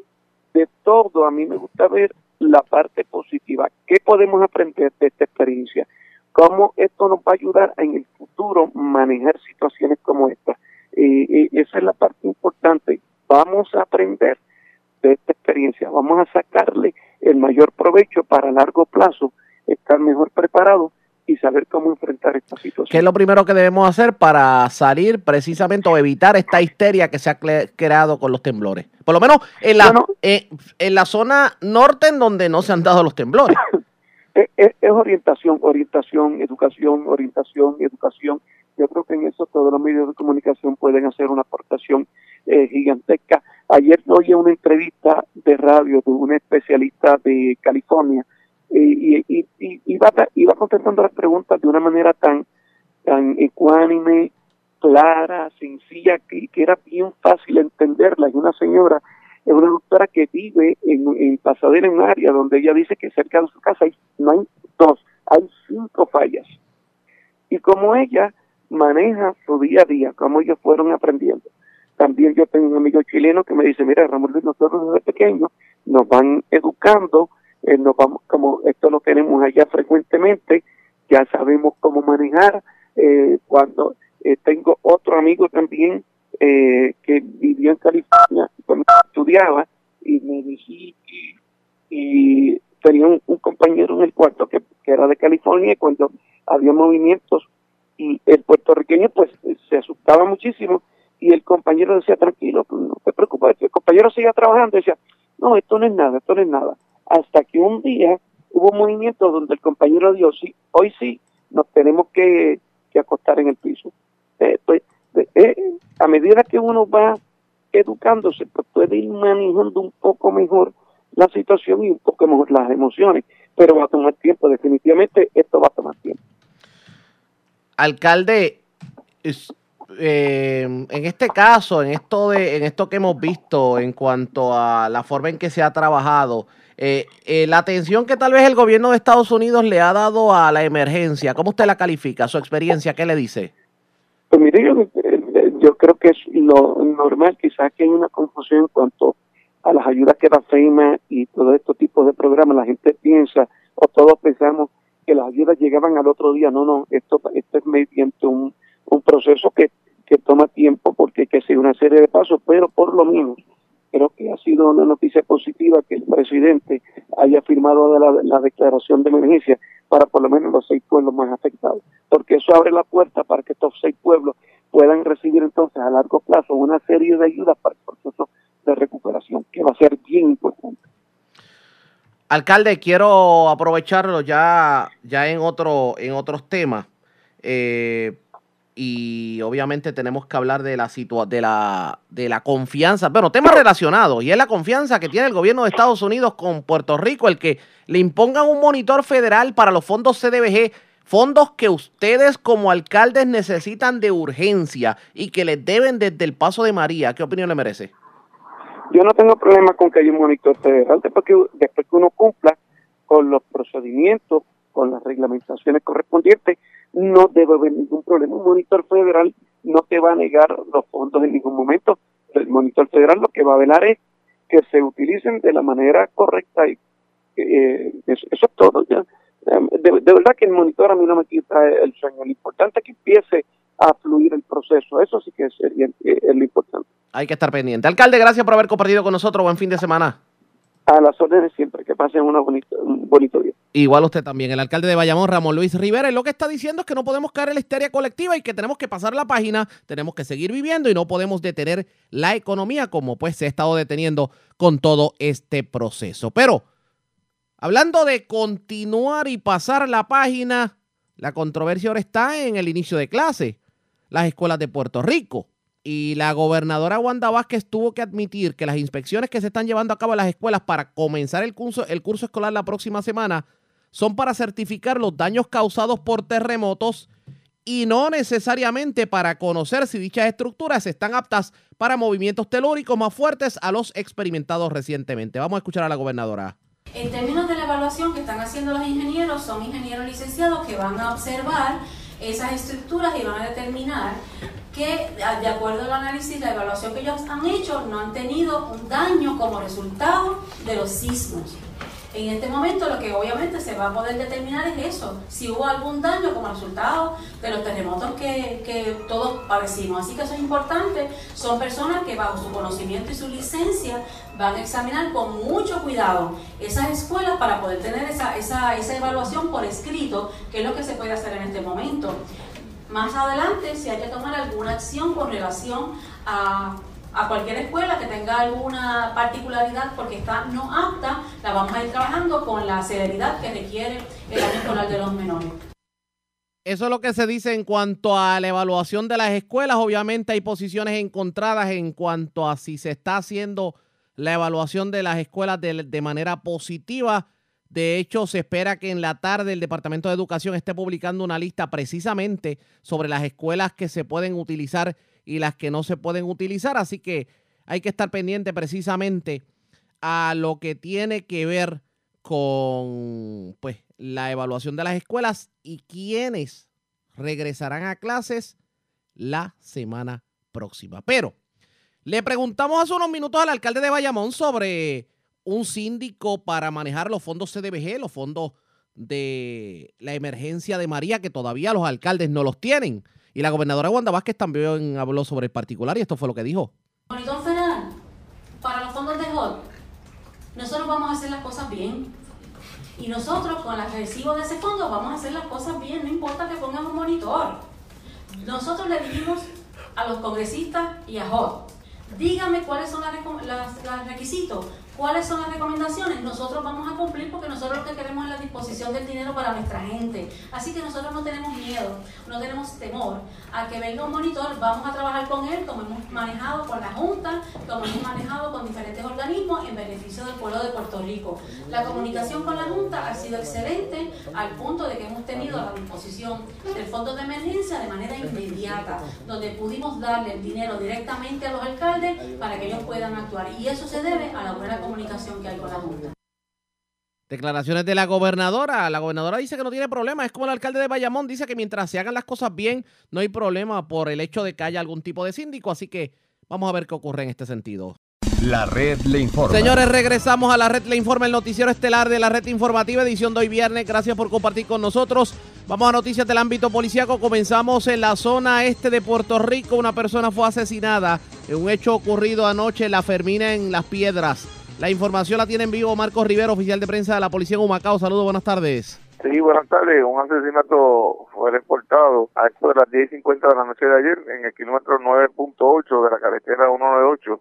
de todo a mí me gusta ver la parte positiva. ¿Qué podemos aprender de esta experiencia? ¿Cómo esto nos va a ayudar en el futuro manejar situaciones como esta? Eh, esa es la parte importante. Vamos a aprender de esta experiencia, vamos a sacarle el mayor provecho para largo plazo, estar mejor preparado y saber cómo enfrentar esta situación. ¿Qué es lo primero que debemos hacer para salir precisamente o evitar esta histeria que se ha creado con los temblores? Por lo menos en la, eh, en la zona norte en donde no se han dado los temblores. es, orientación, orientación, educación, orientación, educación. Yo creo que en eso todos los medios de comunicación pueden hacer una aportación eh, gigantesca. Ayer oí una entrevista de radio de un especialista de California y, y, iba, contestando las preguntas de una manera tan, tan ecuánime, clara, sencilla, que era bien fácil entenderla. Y una señora, es una doctora que vive en, en Pasadena, en un área donde ella dice que cerca de su casa hay, no hay dos, hay cinco fallas. Y como ella maneja su día a día, como ellos fueron aprendiendo. También yo tengo un amigo chileno que me dice, mira, Ramón Luis, nosotros desde pequeños nos van educando eh, nos vamos, como esto lo tenemos allá frecuentemente, ya sabemos cómo manejar. Eh, cuando eh, tengo otro amigo también que vivió en California cuando estudiaba y me dije y, tenía un, compañero en el cuarto que, era de California y cuando había movimientos y el puertorriqueño pues se asustaba muchísimo y el compañero decía tranquilo pues, no te preocupes el compañero seguía trabajando y decía no esto no es nada esto no es nada hasta que un día hubo un movimiento donde el compañero dijo, sí, hoy sí, nos tenemos que, acostar en el piso. Eh, pues, eh, a medida que uno va educándose, pues puede ir manejando un poco mejor la situación y un poco mejor las emociones, pero va a tomar tiempo, definitivamente esto va a tomar tiempo. Alcalde, eh, en este caso, en esto de, en esto que hemos visto en cuanto a la forma en que se ha trabajado, eh, eh, la atención que tal vez el gobierno de Estados Unidos le ha dado a la emergencia, ¿cómo usted la califica? ¿Su experiencia qué le dice? Pues mire, yo, yo creo que es lo normal, quizás que hay una confusión en cuanto a las ayudas que da FEMA y todo este tipo de programas. La gente piensa, o todos pensamos, que las ayudas llegaban al otro día. No, no, esto, esto es mediante un, un proceso que, que toma tiempo porque hay que hacer una serie de pasos, pero por lo menos creo que ha sido una noticia positiva que el presidente haya firmado la, la, declaración de emergencia para por lo menos los seis pueblos más afectados, porque eso abre la puerta para que estos seis pueblos puedan recibir entonces a largo plazo una serie de ayudas para el proceso de recuperación, que va a ser bien importante. Alcalde, quiero aprovecharlo ya, ya en otro, en otros temas. Eh, y obviamente tenemos que hablar de la de la de la confianza, bueno, temas relacionados y es la confianza que tiene el gobierno de Estados Unidos con Puerto Rico, el que le impongan un monitor federal para los fondos CDBG, fondos que ustedes como alcaldes necesitan de urgencia y que les deben desde el paso de María. ¿Qué opinión le merece? Yo no tengo problema con que haya un monitor federal después que, después que uno cumpla con los procedimientos, con las reglamentaciones correspondientes no debe haber ningún problema. Un monitor federal no te va a negar los fondos en ningún momento. El monitor federal lo que va a velar es que se utilicen de la manera correcta y eh, eso, es todo. Ya. De, verdad que el monitor a mí no me quita el sueño. Lo importante es que empiece a fluir el proceso. Eso sí que sería eh, lo importante. Hay que estar pendiente. Alcalde, gracias por haber compartido con nosotros. Buen fin de semana. A las órdenes siempre. Que pasen una bonito, un bonito día. Igual usted también. El alcalde de Bayamón, Ramón Luis Rivera, lo que está diciendo es que no podemos caer en la histeria colectiva y que tenemos que pasar la página, tenemos que seguir viviendo y no podemos detener la economía como pues se ha estado deteniendo con todo este proceso. Pero, hablando de continuar y pasar la página, la controversia ahora está en el inicio de clase. Las escuelas de Puerto Rico y la gobernadora Wanda Vázquez tuvo que admitir que las inspecciones que se están llevando a cabo en las escuelas para comenzar el curso, el curso escolar la próxima semana son para certificar los daños causados por terremotos y no necesariamente para conocer si dichas estructuras están aptas para movimientos telúricos más fuertes a los experimentados recientemente. Vamos a escuchar a la gobernadora. En términos de la evaluación que están haciendo los ingenieros, son ingenieros licenciados que van a observar esas estructuras y van a determinar que, de acuerdo al análisis, la evaluación que ellos han hecho, no han tenido un daño como resultado de los sismos. En este momento lo que obviamente se va a poder determinar es eso, si hubo algún daño como resultado de los terremotos que, que todos padecimos. Así que eso es importante, son personas que bajo su conocimiento y su licencia van a examinar con mucho cuidado esas escuelas para poder tener esa, esa, esa evaluación por escrito, que es lo que se puede hacer en este momento. Más adelante, si hay que tomar alguna acción con relación a a cualquier escuela que tenga alguna particularidad porque está no apta, la vamos a ir trabajando con la severidad que requiere el año escolar de los menores. Eso es lo que se dice en cuanto a la evaluación de las escuelas. Obviamente hay posiciones encontradas en cuanto a si se está haciendo la evaluación de las escuelas de, de manera positiva. De hecho, se espera que en la tarde el Departamento de Educación esté publicando una lista precisamente sobre las escuelas que se pueden utilizar y las que no se pueden utilizar. Así que hay que estar pendiente precisamente a lo que tiene que ver con pues, la evaluación de las escuelas y quiénes regresarán a clases la semana próxima. Pero le preguntamos hace unos minutos al alcalde de Bayamón sobre un síndico para manejar los fondos CDBG, los fondos de la emergencia de María, que todavía los alcaldes no los tienen. Y la gobernadora Wanda Vázquez también habló sobre el particular y esto fue lo que dijo. Monitor Federal, para los fondos de HOT, nosotros vamos a hacer las cosas bien. Y nosotros con el recibo de ese fondo vamos a hacer las cosas bien, no importa que pongan un monitor. Nosotros le dijimos a los congresistas y a HOT, dígame cuáles son los requisitos ¿Cuáles son las recomendaciones? Nosotros vamos a cumplir porque nosotros lo que queremos es la disposición del dinero para nuestra gente. Así que nosotros no tenemos miedo, no tenemos temor a que venga un monitor. Vamos a trabajar con él como hemos manejado con la Junta, como hemos manejado con diferentes organismos en beneficio del pueblo de Puerto Rico. La comunicación con la Junta ha sido excelente al punto de que hemos tenido la disposición del fondo de emergencia de manera inmediata, donde pudimos darle el dinero directamente a los alcaldes para que ellos puedan actuar. Y eso se debe a la buena comunicación que hay con la Junta. Declaraciones de la gobernadora. La gobernadora dice que no tiene problema. Es como el alcalde de Bayamón dice que mientras se hagan las cosas bien, no hay problema por el hecho de que haya algún tipo de síndico. Así que vamos a ver qué ocurre en este sentido. La red le informa. Señores, regresamos a la red le informa, el noticiero estelar de la red informativa, edición de hoy viernes. Gracias por compartir con nosotros. Vamos a noticias del ámbito policíaco. Comenzamos en la zona este de Puerto Rico. Una persona fue asesinada en un hecho ocurrido anoche en la Fermina en Las Piedras. La información la tiene en vivo Marcos Rivero, oficial de prensa de la Policía en Humacao. Saludos, buenas tardes. Sí, buenas tardes. Un asesinato fue reportado a esto de las 10.50 de la noche de ayer en el kilómetro 9.8 de la carretera 198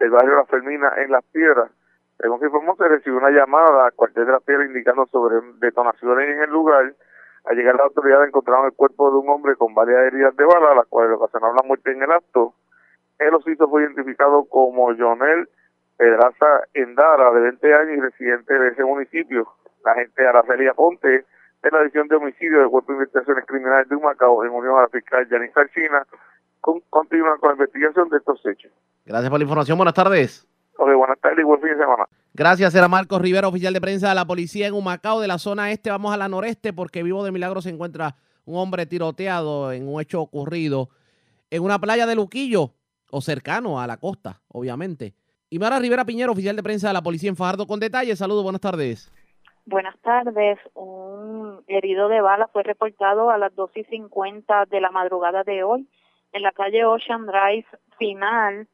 del barrio La Fermina en Las Piedras. Según se informó, se recibió una llamada al cuartel de Las Piedras indicando sobre detonaciones en el lugar. Al llegar la autoridad encontraron el cuerpo de un hombre con varias heridas de bala, las cuales ocasionaron la muerte en el acto. El osito fue identificado como Jonel Pedraza Endara, de 20 años y residente de ese municipio. La gente Araceli Ponte, de la edición de homicidio del Cuerpo de Investigaciones Criminales de Humacao, en unión a la fiscal Yanis China, con, continúan con la investigación de estos hechos. Gracias por la información. Buenas tardes. Ok, buenas tardes y buen fin de semana. Gracias, era Marcos Rivera, oficial de prensa de la policía en Humacao, de la zona este. Vamos a la noreste porque vivo de milagro se encuentra un hombre tiroteado en un hecho ocurrido en una playa de Luquillo o cercano a la costa, obviamente. Y Mara Rivera Piñero, oficial de prensa de la policía en Fajardo, con detalles. Saludos, buenas tardes. Buenas tardes. Un herido de bala fue reportado a las 2 y 50 de la madrugada de hoy en la calle Ocean Drive final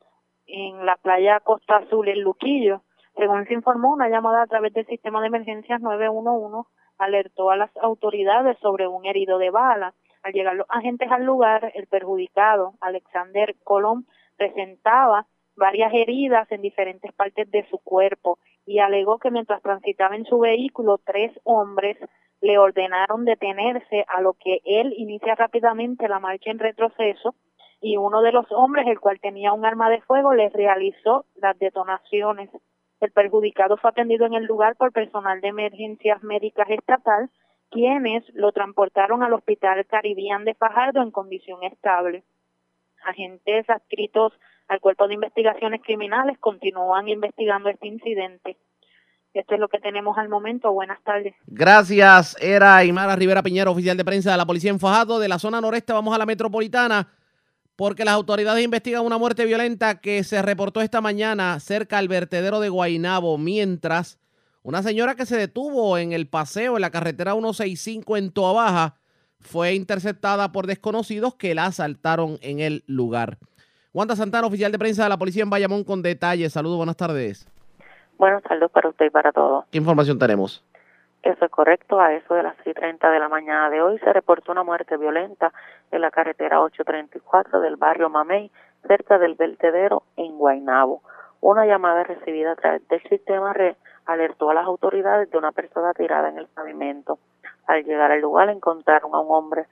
en la playa Costa Azul en Luquillo. Según se informó, una llamada a través del sistema de emergencias 911 alertó a las autoridades sobre un herido de bala. Al llegar los agentes al lugar, el perjudicado, Alexander Colón, presentaba varias heridas en diferentes partes de su cuerpo y alegó que mientras transitaba en su vehículo tres hombres le ordenaron detenerse a lo que él inicia rápidamente la marcha en retroceso y uno de los hombres, el cual tenía un arma de fuego, le realizó las detonaciones. El perjudicado fue atendido en el lugar por personal de emergencias médicas estatal, quienes lo transportaron al Hospital Caribbean de Fajardo en condición estable. Agentes adscritos al Cuerpo de Investigaciones Criminales continúan investigando este incidente. Esto es lo que tenemos al momento. Buenas tardes. Gracias. Era Imara Rivera Piñero, oficial de prensa de la Policía en Fajardo. De la zona noreste vamos a la metropolitana porque las autoridades investigan una muerte violenta que se reportó esta mañana cerca al vertedero de Guainabo, mientras Una señora que se detuvo en el paseo en la carretera 165 en Toa Baja fue interceptada por desconocidos que la asaltaron en el lugar. Wanda Santana, oficial de prensa de la policía en Bayamón, con detalles. Saludos, buenas tardes. Buenas tardes para usted y para todos. ¿Qué información tenemos? Eso es correcto. A eso de las 6.30 de la mañana de hoy se reportó una muerte violenta en la carretera 834 del barrio Mamey, cerca del vertedero en Guaynabo. Una llamada recibida a través del sistema red alertó a las autoridades de una persona tirada en el pavimento. Al llegar al lugar encontraron a un hombre,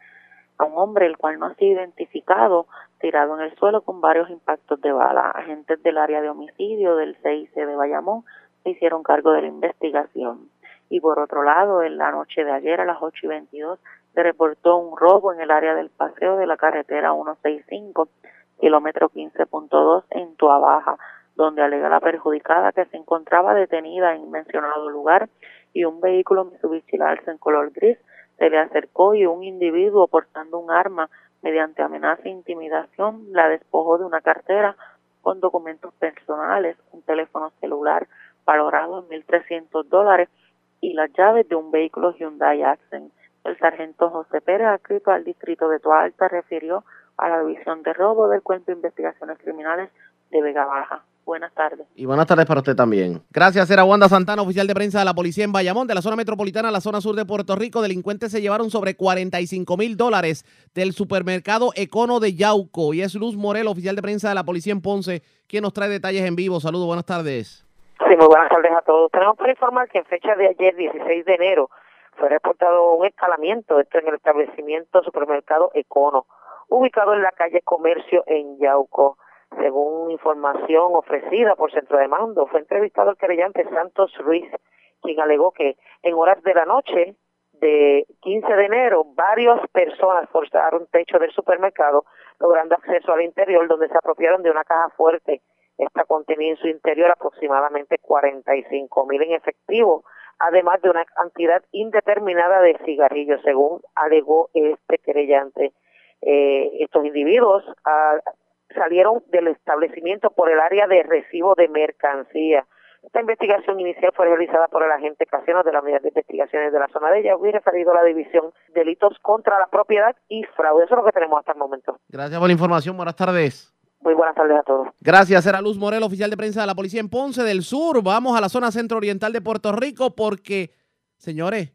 a un hombre el cual no ha sido identificado, tirado en el suelo con varios impactos de bala. Agentes del área de homicidio del CIC de Bayamón se hicieron cargo de la investigación. Y por otro lado, en la noche de ayer a las 8 y 22 se reportó un robo en el área del paseo de la carretera 165, kilómetro 15.2 en Tuabaja, donde alega la perjudicada que se encontraba detenida en mencionado lugar y un vehículo Mitsubishi en color gris se le acercó y un individuo portando un arma mediante amenaza e intimidación la despojó de una cartera con documentos personales, un teléfono celular valorado en 1.300 dólares y las llaves de un vehículo Hyundai Accent. El sargento José Pérez, adscrito al distrito de Toa Alta, refirió a la división de robo del Cuerpo de Investigaciones Criminales de Vega Baja. Buenas tardes. Y buenas tardes para usted también. Gracias, era Wanda Santana, oficial de prensa de la policía en Bayamón, de la zona metropolitana a la zona sur de Puerto Rico. Delincuentes se llevaron sobre 45 mil dólares del supermercado Econo de Yauco. Y es Luz Morel, oficial de prensa de la policía en Ponce, quien nos trae detalles en vivo. Saludos, buenas tardes. Sí, muy buenas tardes a todos. Tenemos para informar que en fecha de ayer, 16 de enero, fue reportado un escalamiento, esto en el establecimiento supermercado Econo, ubicado en la calle Comercio en Yauco. Según información ofrecida por Centro de Mando, fue entrevistado el querellante Santos Ruiz, quien alegó que en horas de la noche de 15 de enero, varias personas forzaron techo del supermercado, logrando acceso al interior, donde se apropiaron de una caja fuerte. Esta contenía en su interior aproximadamente 45 mil en efectivo, además de una cantidad indeterminada de cigarrillos, según alegó este querellante. Eh, estos individuos ah, salieron del establecimiento por el área de recibo de mercancía. Esta investigación inicial fue realizada por el agente Casino de la Unidad de Investigaciones de la zona de ella, y referido a la División Delitos contra la Propiedad y Fraude. Eso es lo que tenemos hasta el momento. Gracias por la información. Buenas tardes. Muy buenas tardes a todos. Gracias, era Luz Morel, oficial de prensa de la policía en Ponce del Sur. Vamos a la zona centro-oriental de Puerto Rico porque, señores,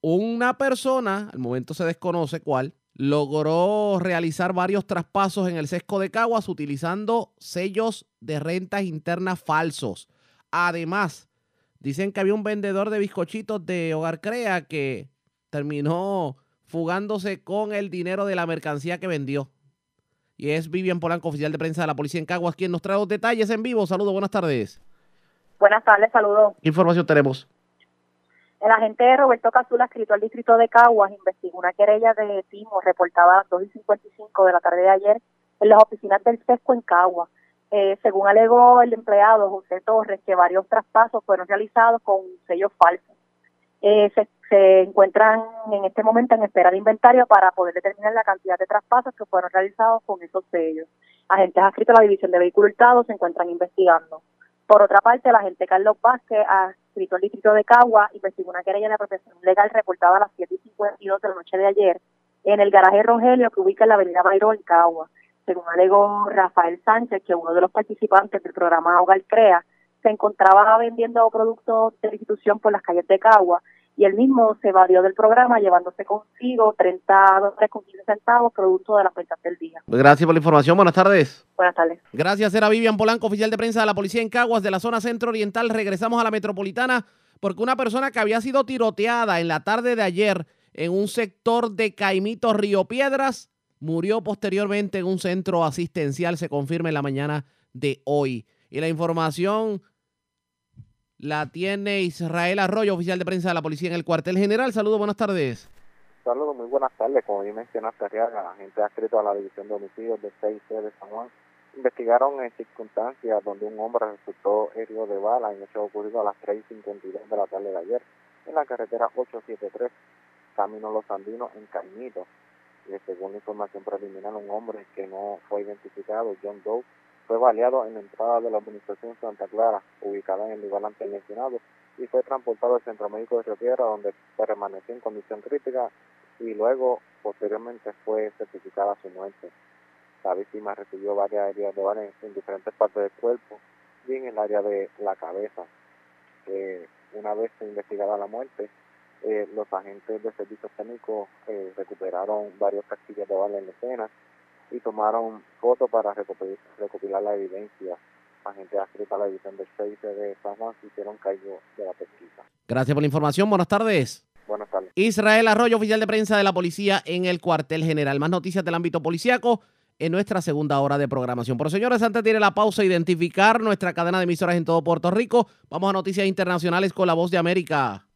una persona, al momento se desconoce cuál, logró realizar varios traspasos en el sesco de Caguas utilizando sellos de rentas internas falsos. Además, dicen que había un vendedor de bizcochitos de Hogar Crea que terminó fugándose con el dinero de la mercancía que vendió. Y es Vivian Polanco, oficial de prensa de la policía en Caguas, quien nos trae los detalles en vivo. Saludos, buenas tardes. Buenas tardes, saludos. ¿Qué información tenemos? El agente Roberto Cazula, escrito al distrito de Caguas, investigó una querella de timo reportada a las 2 y 55 de la tarde de ayer en las oficinas del CESCO en Caguas. Eh, según alegó el empleado José Torres, que varios traspasos fueron realizados con sellos falsos. Eh, se, se, encuentran en este momento en espera de inventario para poder determinar la cantidad de traspasos que fueron realizados con esos sellos. Agentes adscritos a la División de Vehículos Hurtados se encuentran investigando. Por otra parte, el agente Carlos Vázquez, adscrito al distrito de Cagua, investigó una querella de apropiación legal reportada a las 7 y 52 de la noche de ayer en el garaje Rogelio que ubica en la avenida Mayro en Cagua. Según alegó Rafael Sánchez, que uno de los participantes del programa Hogar Crea se encontraba vendiendo productos de institución por las calles de Cagua y él mismo se valió del programa llevándose consigo 30 dólares con 15 centavos producto de las cuentas del día. Gracias por la información. Buenas tardes. Buenas tardes. Gracias. Era Vivian Polanco, oficial de prensa de la policía en Caguas de la zona centro oriental. Regresamos a la metropolitana porque una persona que había sido tiroteada en la tarde de ayer en un sector de Caimito Río Piedras murió posteriormente en un centro asistencial. Se confirma en la mañana de hoy. Y la información la tiene Israel Arroyo, oficial de prensa de la policía en el cuartel general. Saludos, buenas tardes. Saludos, muy buenas tardes. Como bien mencionaste, la agente adscrito a la División de Homicidios de 6C de San Juan investigaron en circunstancias donde un hombre resultó herido de bala en hecho ocurrido a las 3.52 de la tarde de ayer en la carretera 873, Camino Los Andinos, en Cañito. Y según la información preliminar, un hombre que no fue identificado, John Doe, fue baleado en la entrada de la administración Santa Clara, ubicada en el lugar antes mencionado, y fue transportado al Centro Médico de Río Tierra, donde permaneció en condición crítica y luego, posteriormente, fue certificada su muerte. La víctima recibió varias heridas de bala en, diferentes partes del cuerpo y en el área de la cabeza. Eh, una vez investigada la muerte, eh, los agentes de servicios técnicos eh, recuperaron varios castillos de bala en la escena y tomaron fotos para recopilar, la evidencia. Agentes adscritos a la división de 6 de San Juan se hicieron cargo de la pesquisa. Gracias por la información. Buenas tardes. Buenas tardes. Israel Arroyo, oficial de prensa de la policía en el cuartel general. Más noticias del ámbito policíaco en nuestra segunda hora de programación. Pero señores, antes de ir a la pausa, identificar nuestra cadena de emisoras en todo Puerto Rico, vamos a noticias internacionales con la voz de América.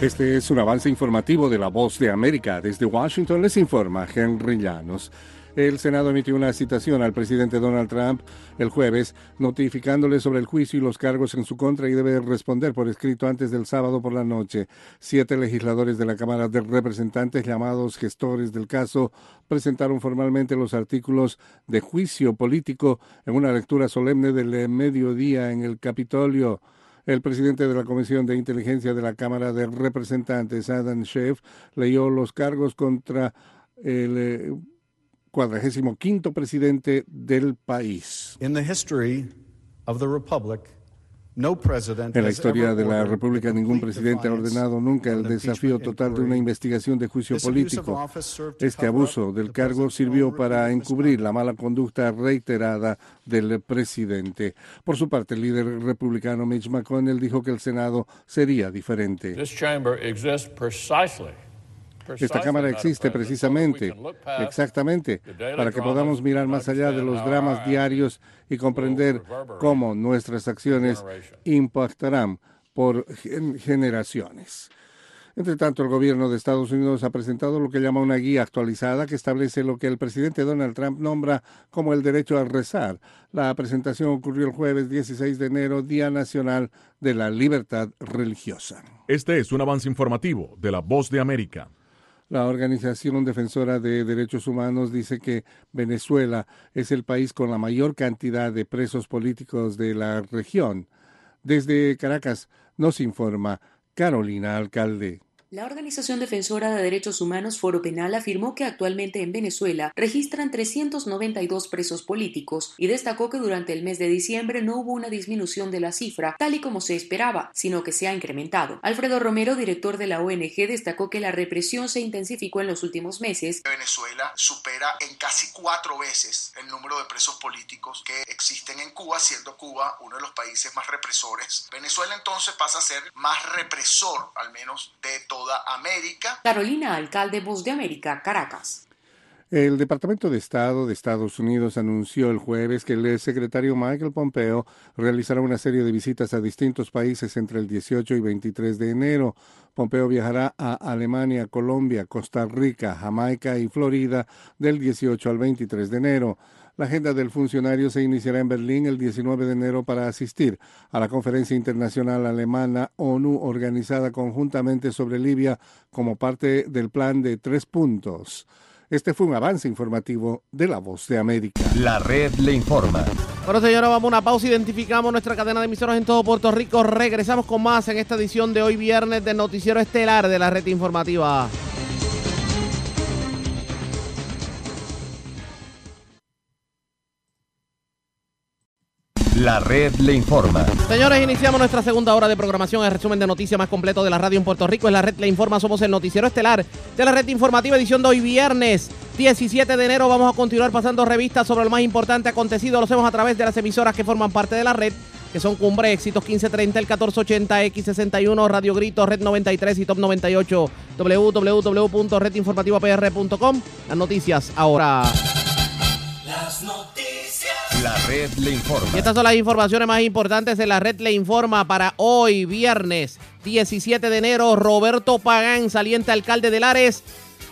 Este es un avance informativo de la voz de América. Desde Washington les informa Henry Llanos. El Senado emitió una citación al presidente Donald Trump el jueves, notificándole sobre el juicio y los cargos en su contra y debe responder por escrito antes del sábado por la noche. Siete legisladores de la Cámara de Representantes, llamados gestores del caso, presentaron formalmente los artículos de juicio político en una lectura solemne del mediodía en el Capitolio. El presidente de la Comisión de Inteligencia de la Cámara de Representantes, Adam Schiff, leyó los cargos contra el eh, cuadragésimo quinto presidente del país. En la historia de la República, ningún presidente ha ordenado nunca el desafío total de una investigación de juicio político. Este abuso del cargo sirvió para encubrir la mala conducta reiterada del presidente. Por su parte, el líder republicano Mitch McConnell dijo que el Senado sería diferente. Esta Cámara existe precisamente, exactamente, para que podamos mirar más allá de los dramas diarios y comprender cómo nuestras acciones impactarán por generaciones. Entre tanto, el gobierno de Estados Unidos ha presentado lo que llama una guía actualizada que establece lo que el presidente Donald Trump nombra como el derecho a rezar. La presentación ocurrió el jueves 16 de enero, Día Nacional de la Libertad Religiosa. Este es un avance informativo de la Voz de América. La Organización Defensora de Derechos Humanos dice que Venezuela es el país con la mayor cantidad de presos políticos de la región. Desde Caracas nos informa Carolina Alcalde. La Organización Defensora de Derechos Humanos Foro Penal afirmó que actualmente en Venezuela registran 392 presos políticos y destacó que durante el mes de diciembre no hubo una disminución de la cifra, tal y como se esperaba, sino que se ha incrementado. Alfredo Romero, director de la ONG, destacó que la represión se intensificó en los últimos meses. Venezuela supera en casi cuatro veces el número de presos políticos que existen en Cuba, siendo Cuba uno de los países más represores. Venezuela entonces pasa a ser más represor, al menos, de todo América. Carolina, alcalde Voz de América, Caracas. El Departamento de Estado de Estados Unidos anunció el jueves que el secretario Michael Pompeo realizará una serie de visitas a distintos países entre el 18 y 23 de enero. Pompeo viajará a Alemania, Colombia, Costa Rica, Jamaica y Florida del 18 al 23 de enero. La agenda del funcionario se iniciará en Berlín el 19 de enero para asistir a la conferencia internacional alemana ONU organizada conjuntamente sobre Libia como parte del plan de tres puntos. Este fue un avance informativo de La Voz de América. La red le informa. Bueno, señora, vamos a una pausa. Identificamos nuestra cadena de emisoras en todo Puerto Rico. Regresamos con más en esta edición de hoy viernes del Noticiero Estelar de la red informativa. La red le informa. Señores, iniciamos nuestra segunda hora de programación. El resumen de noticias más completo de la radio en Puerto Rico es la red le informa. Somos el noticiero estelar de la red informativa edición de hoy viernes 17 de enero. Vamos a continuar pasando revistas sobre lo más importante acontecido. Lo hacemos a través de las emisoras que forman parte de la red que son Cumbre Éxitos 1530, el 1480, X61, Radio Grito, Red 93 y Top 98, www.redinformativapr.com. Las noticias ahora. Las noticias. La red le informa. Y estas son las informaciones más importantes de la red le informa para hoy, viernes 17 de enero. Roberto Pagán, saliente alcalde de Lares,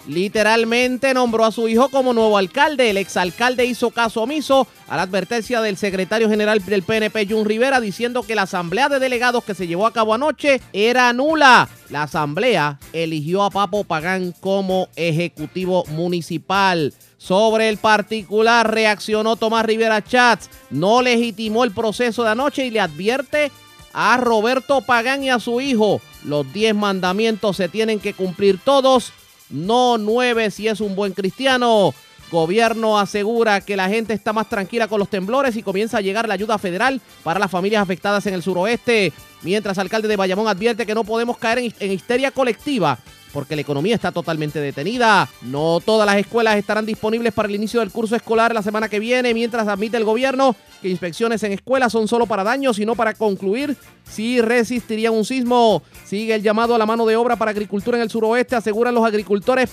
literalmente nombró a su hijo como nuevo alcalde. El exalcalde hizo caso omiso a la advertencia del secretario general del PNP, Jun Rivera, diciendo que la asamblea de delegados que se llevó a cabo anoche era nula. La asamblea eligió a Papo Pagán como ejecutivo municipal. Sobre el particular reaccionó Tomás Rivera Chats, no legitimó el proceso de anoche y le advierte a Roberto Pagán y a su hijo, los 10 mandamientos se tienen que cumplir todos no nueve si es un buen cristiano. Gobierno asegura que la gente está más tranquila con los temblores y comienza a llegar la ayuda federal para las familias afectadas en el suroeste. Mientras alcalde de Bayamón advierte que no podemos caer en histeria colectiva porque la economía está totalmente detenida. No todas las escuelas estarán disponibles para el inicio del curso escolar la semana que viene, mientras admite el gobierno que inspecciones en escuelas son solo para daños y no para concluir si resistiría un sismo. Sigue el llamado a la mano de obra para agricultura en el suroeste, aseguran los agricultores.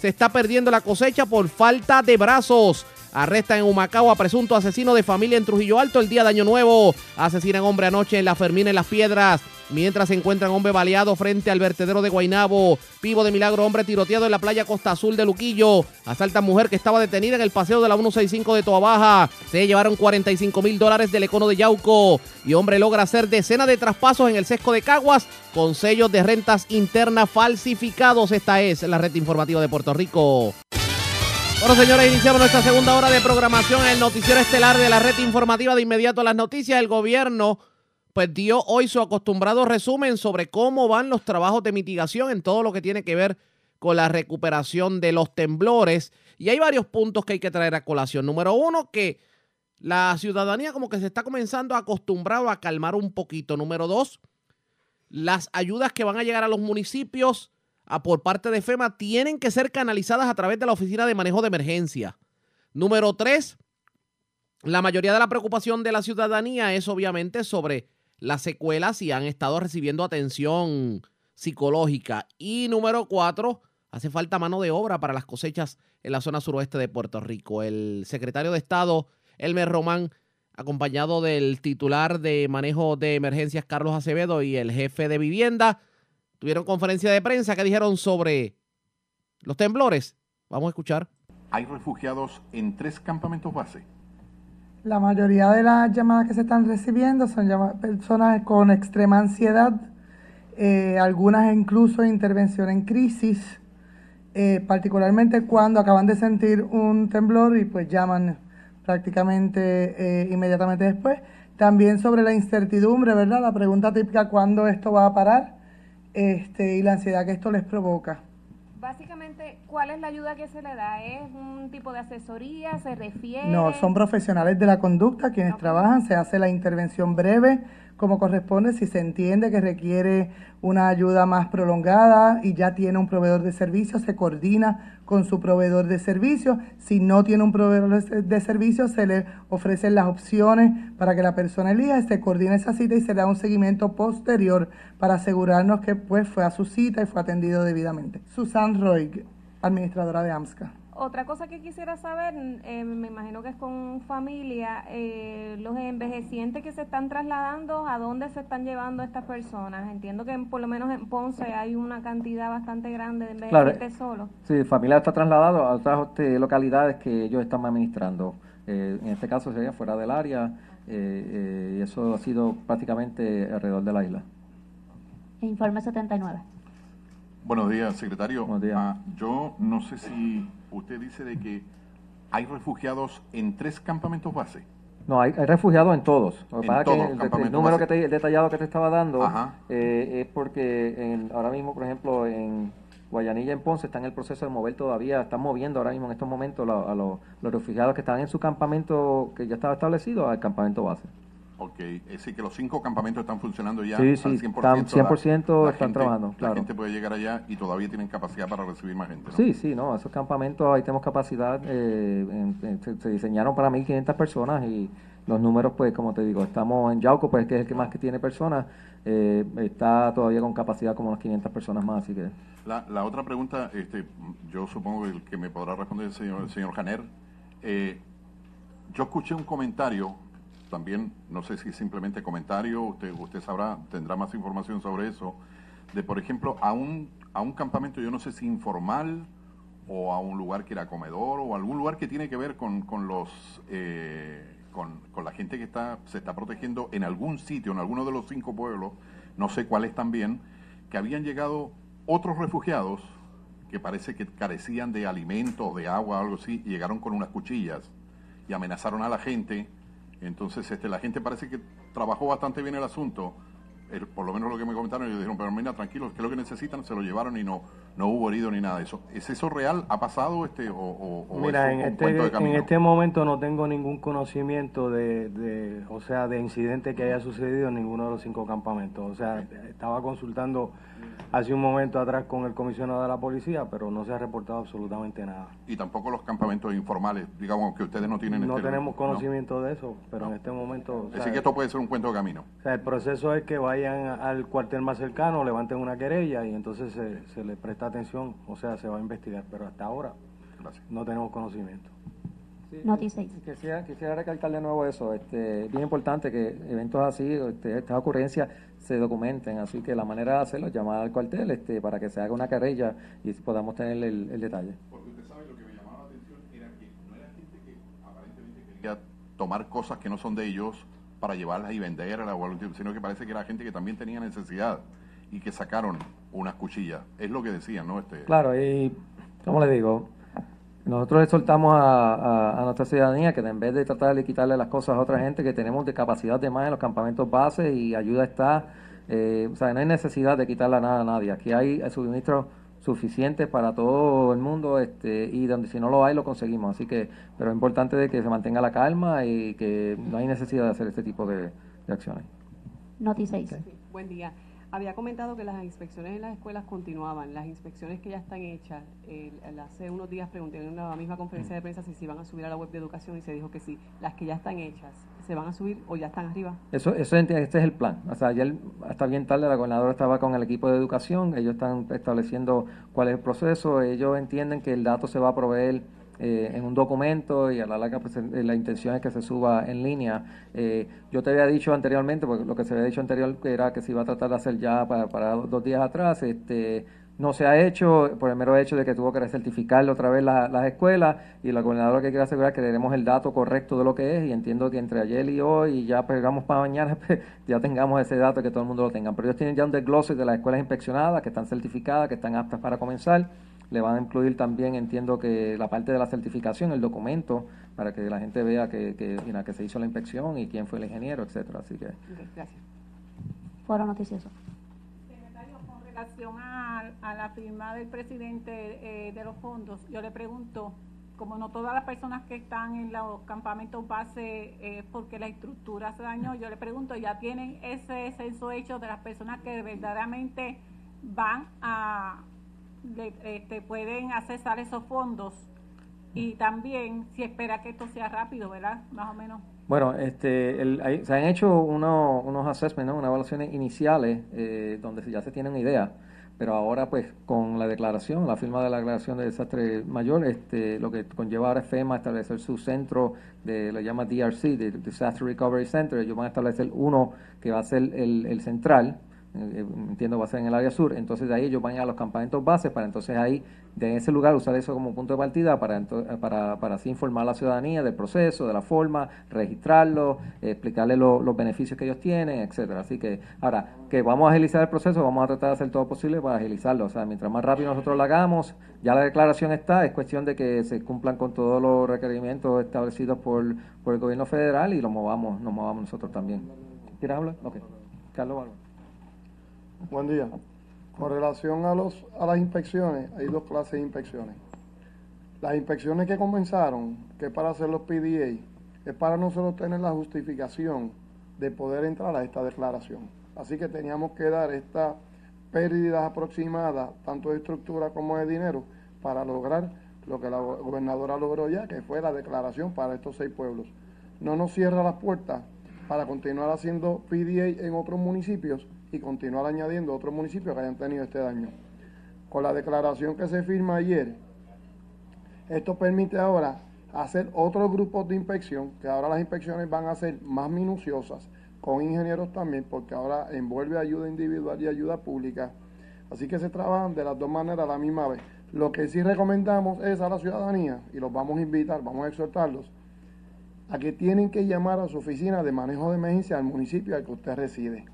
Se está perdiendo la cosecha por falta de brazos. Arrestan en Humacao a presunto asesino de familia en Trujillo Alto el día de Año Nuevo. Asesinan hombre anoche en la Fermina en Las Piedras. Mientras se encuentran hombre baleado frente al vertedero de Guainabo. Pivo de milagro, hombre tiroteado en la playa Costa Azul de Luquillo. Asalta mujer que estaba detenida en el paseo de la 165 de Toa Baja. Se llevaron 45 mil dólares del econo de Yauco. Y hombre logra hacer decenas de traspasos en el sesco de Caguas con sellos de rentas internas falsificados. Esta es la red informativa de Puerto Rico. Bueno, señores, iniciamos nuestra segunda hora de programación en el noticiero estelar de la red informativa de inmediato a las noticias. El gobierno pues dio hoy su acostumbrado resumen sobre cómo van los trabajos de mitigación en todo lo que tiene que ver con la recuperación de los temblores. Y hay varios puntos que hay que traer a colación. Número uno, que la ciudadanía como que se está comenzando a acostumbrar a calmar un poquito. Número dos, las ayudas que van a llegar a los municipios por parte de FEMA tienen que ser canalizadas a través de la Oficina de Manejo de Emergencia. Número tres, la mayoría de la preocupación de la ciudadanía es obviamente sobre las secuelas y han estado recibiendo atención psicológica. Y número cuatro, hace falta mano de obra para las cosechas en la zona suroeste de Puerto Rico. El secretario de Estado, Elmer Román, acompañado del titular de manejo de emergencias, Carlos Acevedo, y el jefe de vivienda, tuvieron conferencia de prensa que dijeron sobre los temblores. Vamos a escuchar. Hay refugiados en tres campamentos base. La mayoría de las llamadas que se están recibiendo son personas con extrema ansiedad, eh, algunas incluso intervención en crisis, eh, particularmente cuando acaban de sentir un temblor y pues llaman prácticamente eh, inmediatamente después. También sobre la incertidumbre, ¿verdad? La pregunta típica, ¿cuándo esto va a parar? este, y la ansiedad que esto les provoca. Básicamente, ¿cuál es la ayuda que se le da? ¿Es un tipo de asesoría? ¿Se refiere? No, son profesionales de la conducta quienes trabajan, se hace la intervención breve como corresponde, si se entiende que requiere una ayuda más prolongada y ya tiene un proveedor de servicios, se coordina con su proveedor de servicios. Si no tiene un proveedor de servicios, se le ofrecen las opciones para que la persona elija, se coordina esa cita y se le da un seguimiento posterior para asegurarnos que pues fue a su cita y fue atendido debidamente. Susan Roy, administradora de AMSCA. Otra cosa que quisiera saber, eh, me imagino que es con familia, eh, los envejecientes que se están trasladando, ¿a dónde se están llevando estas personas? Entiendo que por lo menos en Ponce hay una cantidad bastante grande de envejecientes solos. Sí, familia está trasladado a otras este, localidades que ellos están administrando. Eh, en este caso sería fuera del área y eso ha sido prácticamente alrededor de la isla. Informe 79. Buenos días, secretario. Buenos días. Ah, yo no sé si usted dice de que hay refugiados en tres campamentos base. No, hay, refugiados en todos. el, número que te, detallado que te estaba dando eh, es porque ahora mismo, por ejemplo, en Guayanilla, en Ponce, está en el proceso de mover todavía, están moviendo ahora mismo en estos momentos a los refugiados que están en su campamento que ya estaba establecido al campamento base. Ok, es decir, que los cinco campamentos están funcionando ya sí, sí, al 100%. Están 100% están trabajando, La gente puede llegar allá y todavía tienen capacidad para recibir más gente, ¿no? Sí, sí, no, esos campamentos ahí tenemos capacidad, eh, se, diseñaron para 1.500 personas y los números, pues, como te digo, estamos en Yauco, pues, que es el que más que tiene personas, eh, está todavía con capacidad como unas 500 personas más, así que... La, la otra pregunta, este, yo supongo que el que me podrá responder el señor, el señor Janer, eh, yo escuché un comentario también, no sé si simplemente comentario, usted, usted sabrá, tendrá más información sobre eso, de por ejemplo, a un, a un campamento, yo no sé si informal o a un lugar que era comedor o algún lugar que tiene que ver con, con los eh, con, con, la gente que está se está protegiendo en algún sitio, en alguno de los cinco pueblos, no sé cuáles también, que habían llegado otros refugiados que parece que carecían de alimento, de agua algo así, y llegaron con unas cuchillas y amenazaron a la gente. Entonces este, la gente parece que trabajó bastante bien el asunto por lo menos lo que me comentaron, ellos dijeron, pero mira, tranquilos, que lo que necesitan se lo llevaron y no no hubo herido ni nada de eso. ¿Es eso real? ¿Ha pasado este o, Mira, en, este, en este momento no tengo ningún conocimiento de, de, o sea, de incidente que haya sucedido en ninguno de los cinco campamentos. O sea, estaba consultando hace un momento atrás con el comisionado de la policía, pero no se ha reportado absolutamente nada. Y tampoco los campamentos informales, digamos que ustedes no tienen... No este tenemos conocimiento de eso, pero en este momento... Así que esto puede ser un cuento de camino. O sea, el proceso es que vayan al cuartel más cercano, levanten una querella y entonces se, se le presta atención, o sea, se va a investigar, pero hasta ahora no tenemos conocimiento. Noticia. Quisiera, quisiera recalcar de nuevo eso, este, bien importante que eventos así, este, estas ocurrencias se documenten, así que la manera de hacerlo es llamar al cuartel este, para que se haga una querella y podamos tener el, detalle. Porque usted sabe lo que me llamaba la atención era que no era gente que aparentemente quería tomar cosas que no son de ellos para llevarlas y venderlas, sino que parece que era gente que también tenía necesidad y que sacaron unas cuchillas. Es lo que decían, ¿no? Este... Claro, y como le digo, nosotros exhortamos a, a, nuestra ciudadanía que en vez de tratar de quitarle las cosas a otra gente, que tenemos de capacidad de más en los campamentos bases y ayuda está, eh, o sea, no hay necesidad de quitarle nada a nadie. Aquí hay suministros suficientes para todo el mundo este, y donde si no lo hay lo conseguimos. Así que, pero es importante de que se mantenga la calma y que no hay necesidad de hacer este tipo de, acciones. Noti 6. buen día. Había comentado que las inspecciones en las escuelas continuaban, las inspecciones que ya están hechas. hace unos días pregunté en la misma conferencia de prensa si se iban a subir a la web de educación y se dijo que sí. Las que ya están hechas, ¿se van a subir o ya están arriba? Eso, eso este es el plan. O sea, ayer hasta bien tarde la gobernadora estaba con el equipo de educación, ellos están estableciendo cuál es el proceso, ellos entienden que el dato se va a proveer eh, en un documento y a la larga pues, eh, la intención es que se suba en línea. Eh, yo te había dicho anteriormente, porque lo que se había dicho anterior era que se iba a tratar de hacer ya para, dos días atrás, este no se ha hecho por el mero hecho de que tuvo que recertificarle otra vez las escuelas y la gobernadora que quiere asegurar que tenemos el dato correcto de lo que es y entiendo que entre ayer y hoy y ya pegamos para mañana pues, ya tengamos ese dato que todo el mundo lo tenga. Pero ellos tienen ya un desglose de las escuelas inspeccionadas que están certificadas, que están aptas para comenzar le van a incluir también, entiendo que la parte de la certificación, el documento, para que la gente vea que, que, que se hizo la inspección y quién fue el ingeniero, etcétera. Así que. gracias. Foro noticioso. Secretario, con relación a, la firma del presidente eh, de los fondos, yo le pregunto, como no todas las personas que están en los campamentos base es porque la estructura se dañó, yo le pregunto, ¿ya tienen ese censo hecho de las personas que verdaderamente van a este, pueden accesar esos fondos y también si espera que esto sea rápido, ¿verdad? Más o menos. Bueno, este, se han hecho uno, unos assessments, unas evaluaciones iniciales eh, donde ya se tiene una idea, pero ahora pues con la declaración, la firma de la declaración de desastre mayor, este, lo que conlleva ahora es FEMA establecer su centro, de lo llama DRC, de Disaster Recovery Center, ellos van a establecer uno que va a ser el, el central, entiendo va a ser en el área sur, entonces de ahí ellos van a los campamentos bases para entonces ahí, de ese lugar, usar eso como punto de partida para, para, para así informar a la ciudadanía del proceso, de la forma, registrarlo, explicarle los beneficios que ellos tienen, etcétera. Así que ahora, que vamos a agilizar el proceso, vamos a tratar de hacer todo posible para agilizarlo. O sea, mientras más rápido nosotros lo hagamos, ya la declaración está, es cuestión de que se cumplan con todos los requerimientos establecidos por, por el gobierno federal y lo movamos, nos movamos nosotros también. ¿Quieres hablar? Ok. Carlos Buen día. Con relación a, los, a las inspecciones, hay dos clases de inspecciones. Las inspecciones que comenzaron, que es para hacer los PDA, es para nosotros tener la justificación de poder entrar a esta declaración. Así que teníamos que dar esta pérdida aproximada, tanto de estructura como de dinero, para lograr lo que la gobernadora logró ya, que fue la declaración para estos seis pueblos. No nos cierra las puertas para continuar haciendo PDA en otros municipios y continuar añadiendo otros municipios que hayan tenido este daño. Con la declaración que se firma ayer, esto permite ahora hacer otros grupos de inspección, que ahora las inspecciones van a ser más minuciosas, con ingenieros también, porque ahora envuelve ayuda individual y ayuda pública. Así que se trabajan de las dos maneras a la misma vez. Lo que sí recomendamos es a la ciudadanía, y los vamos a invitar, vamos a exhortarlos, a que tienen que llamar a su oficina de manejo de emergencia al municipio al que usted reside.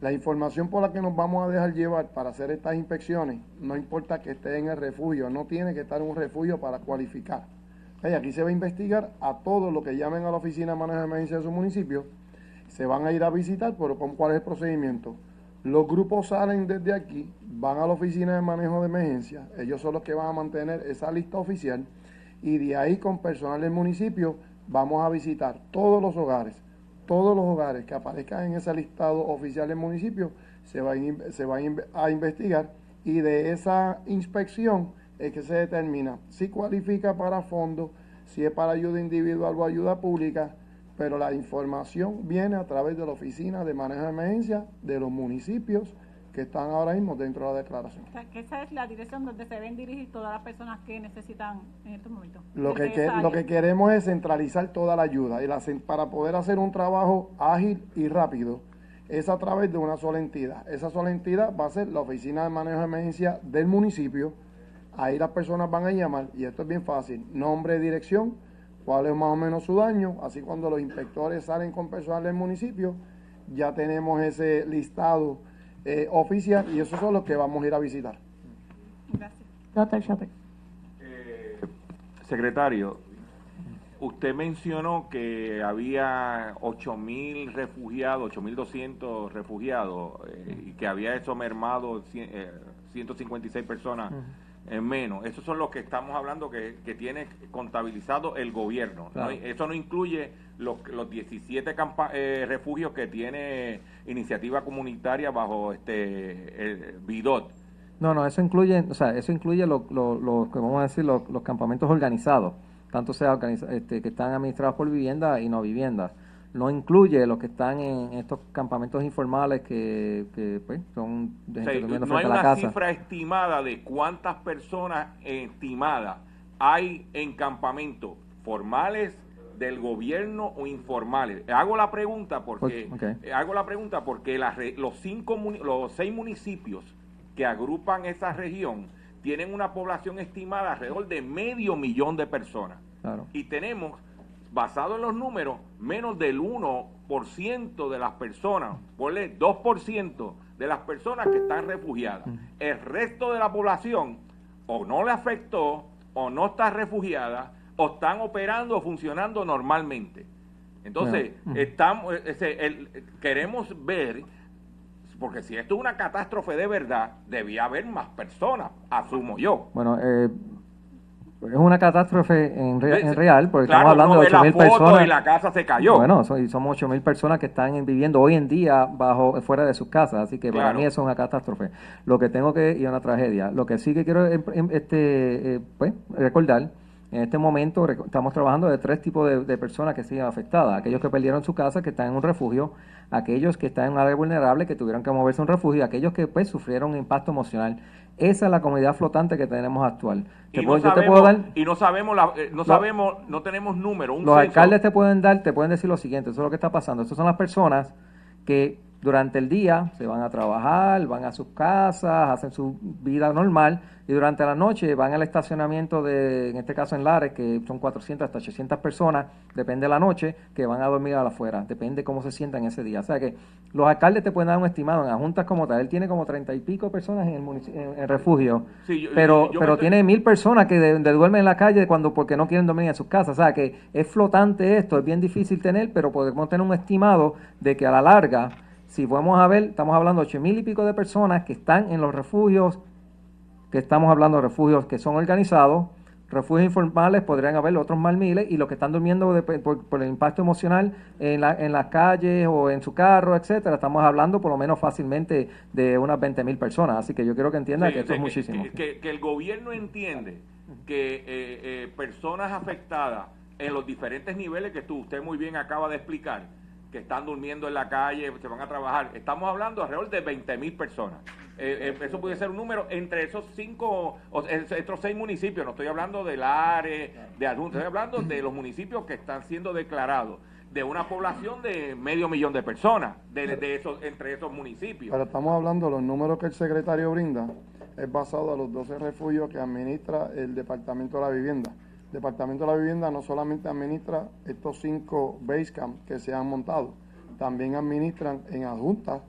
La información por la que nos vamos a dejar llevar para hacer estas inspecciones, no importa que esté en el refugio, no tiene que estar en un refugio para cualificar. aquí se va a investigar a todos los que llamen a la oficina de manejo de emergencia de su municipio, se van a ir a visitar, pero ¿cuál es el procedimiento? Los grupos salen desde aquí, van a la oficina de manejo de emergencia, ellos son los que van a mantener esa lista oficial y de ahí con personal del municipio vamos a visitar todos los hogares todos los hogares que aparezcan en ese listado oficial del municipio se va, a, se a investigar y de esa inspección es que se determina si cualifica para fondos, si es para ayuda individual o ayuda pública, pero la información viene a través de la oficina de manejo de emergencia de los municipios que están ahora mismo dentro de la declaración. que esa es la dirección donde se ven dirigir todas las personas que necesitan en estos momentos. Lo que, lo que queremos es centralizar toda la ayuda y la, para poder hacer un trabajo ágil y rápido es a través de una sola entidad. Esa sola entidad va a ser la oficina de manejo de emergencia del municipio. Ahí las personas van a llamar y esto es bien fácil. Nombre, dirección, cuál es más o menos su daño. Así cuando los inspectores salen con personal del municipio, ya tenemos ese listado eh, y esos son los que vamos a ir a visitar. Gracias. Doctor Chopper. Eh, secretario, usted mencionó que había 8.000 refugiados, 8.200 refugiados eh, y que había eso mermado 156 personas en menos. Esos son los que estamos hablando que, tiene contabilizado el gobierno. Eso no incluye los, los 17 eh, refugios que tiene iniciativa comunitaria bajo este el BIDOT. No, no, eso incluye, o sea, eso incluye los, lo, que vamos a decir, los, campamentos organizados, tanto sea este, que están administrados por vivienda y no viviendas no incluye los que están en estos campamentos informales que, pues, son de gente No hay una cifra estimada de cuántas personas estimadas hay en campamentos formales del gobierno o informales. Hago la pregunta porque hago la pregunta porque los cinco los seis municipios que agrupan esa región tienen una población estimada alrededor de medio millón de personas. Y tenemos basado en los números, menos del 1% de las personas, ponle 2% de las personas que están refugiadas. El resto de la población o no le afectó, o no está refugiada, o están operando o funcionando normalmente. Entonces, estamos, eh, queremos ver, porque si esto es una catástrofe de verdad, debía haber más personas, asumo yo. Bueno, eh, es una catástrofe en, real, porque estamos hablando de 8.000 personas. Y la casa se cayó. Bueno, somos 8.000 personas que están viviendo hoy en día bajo fuera de sus casas, así que para mí eso es una catástrofe. Lo que tengo que, y una tragedia. Lo que sí que quiero em, em, este, eh, pues, recordar en este momento estamos trabajando de tres tipos de, personas que siguen afectadas. Aquellos que perdieron su casa, que están en un refugio, aquellos que están en un área vulnerable, que tuvieron que moverse a un refugio, y aquellos que pues sufrieron un impacto emocional. Esa es la comunidad flotante que tenemos actual. Y, no, sabemos, y no sabemos, eh, no sabemos, no tenemos número. los alcaldes te pueden dar, te pueden decir lo siguiente, eso es lo que está pasando. Estas son las personas que durante el día se van a trabajar, van a sus casas, hacen su vida normal y durante la noche van al estacionamiento de, en este caso en Lares, que son 400 hasta 800 personas, depende de la noche, que van a dormir a la afuera, depende cómo se sientan ese día. O sea que los alcaldes te pueden dar un estimado en las juntas como tal. Él tiene como 30 y pico personas en el, en, refugio, pero, pero tiene mil personas que duermen en la calle cuando porque no quieren dormir en sus casas. O sea que es flotante esto, es bien difícil tener, pero podemos tener un estimado de que a la larga si vamos a ver, estamos hablando de ocho mil y pico de personas que están en los refugios, que estamos hablando de refugios que son organizados, refugios informales podrían haber otros más miles y los que están durmiendo por, el impacto emocional en, la, en las calles o en su carro, etcétera, estamos hablando por lo menos fácilmente de unas 20 mil personas. Así que yo quiero que entienda que esto es muchísimo. Que, el gobierno entiende que eh, eh, personas afectadas en los diferentes niveles que tú, usted muy bien acaba de explicar, que están durmiendo en la calle, se van a trabajar. Estamos hablando alrededor de 20 mil personas. Eh, eh, eso puede ser un número entre esos cinco, o, estos seis municipios. No estoy hablando del área, de algún, estoy hablando de los municipios que están siendo declarados de una población de medio millón de personas de, esos, entre esos municipios. Pero estamos hablando de los números que el secretario brinda, es basado a los 12 refugios que administra el Departamento de la Vivienda. Departamento de la Vivienda no solamente administra estos cinco base camp que se han montado, también administran en adjuntas,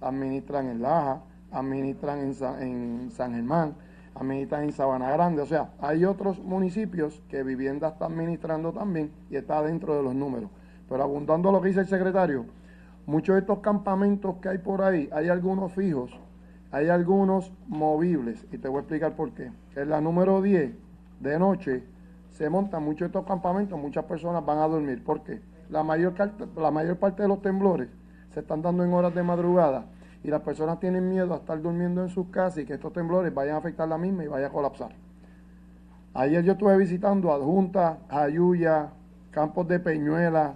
administran en Laja, administran en en San Germán, administran en Sabana Grande. O sea, hay otros municipios que Vivienda está administrando también y está dentro de los números. Pero abundando lo que dice el secretario, muchos de estos campamentos que hay por ahí, hay algunos fijos, hay algunos movibles, y te voy a explicar por qué. En la número 10 de noche se montan muchos estos campamentos, muchas personas van a dormir. ¿Por qué? La mayor, la mayor parte de los temblores se están dando en horas de madrugada y las personas tienen miedo a estar durmiendo en sus casas y que estos temblores vayan a afectar la misma y vaya a colapsar. Ayer yo estuve visitando Adjunta, Ayuya, Campos de Peñuela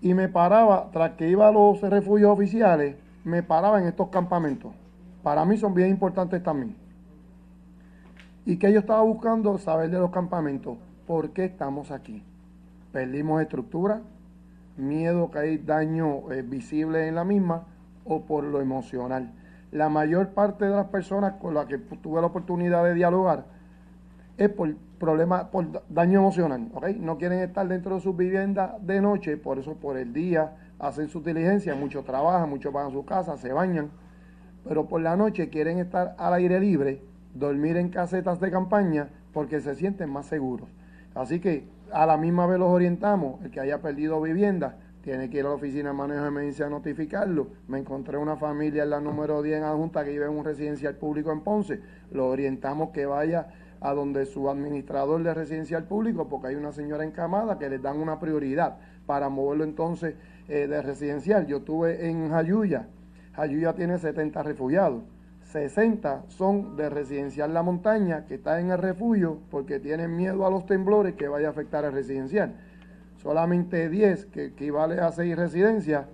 y me paraba, tras que iba a los refugios oficiales, me paraba en estos campamentos. Para mí son bien importantes también. Y que yo estaba buscando saber de los campamentos, ¿por qué estamos aquí? Perdimos estructura, miedo que hay daño eh, visible en la misma o por lo emocional. La mayor parte de las personas con las que tuve la oportunidad de dialogar es por problemas, por daño emocional. No quieren estar dentro de sus viviendas de noche, por eso por el día hacen sus diligencias, muchos trabajan, muchos van a su casa, se bañan, pero por la noche quieren estar al aire libre, dormir en casetas de campaña, porque se sienten más seguros. Así que a la misma vez los orientamos, el que haya perdido vivienda, tiene que ir a la oficina de manejo de emergencia a notificarlo. Me encontré una familia en la número 10 en adjunta que vive en un residencial público en Ponce. Lo orientamos que vaya a donde su administrador de residencial público, porque hay una señora encamada que les dan una prioridad para moverlo entonces eh, de residencial. Yo estuve en Jayuya. Jayuya tiene 70 refugiados. 60 son de residencial La Montaña, que está en el refugio porque tienen miedo a los temblores que vaya a afectar el residencial solamente 10, que equivale a 6 residencias,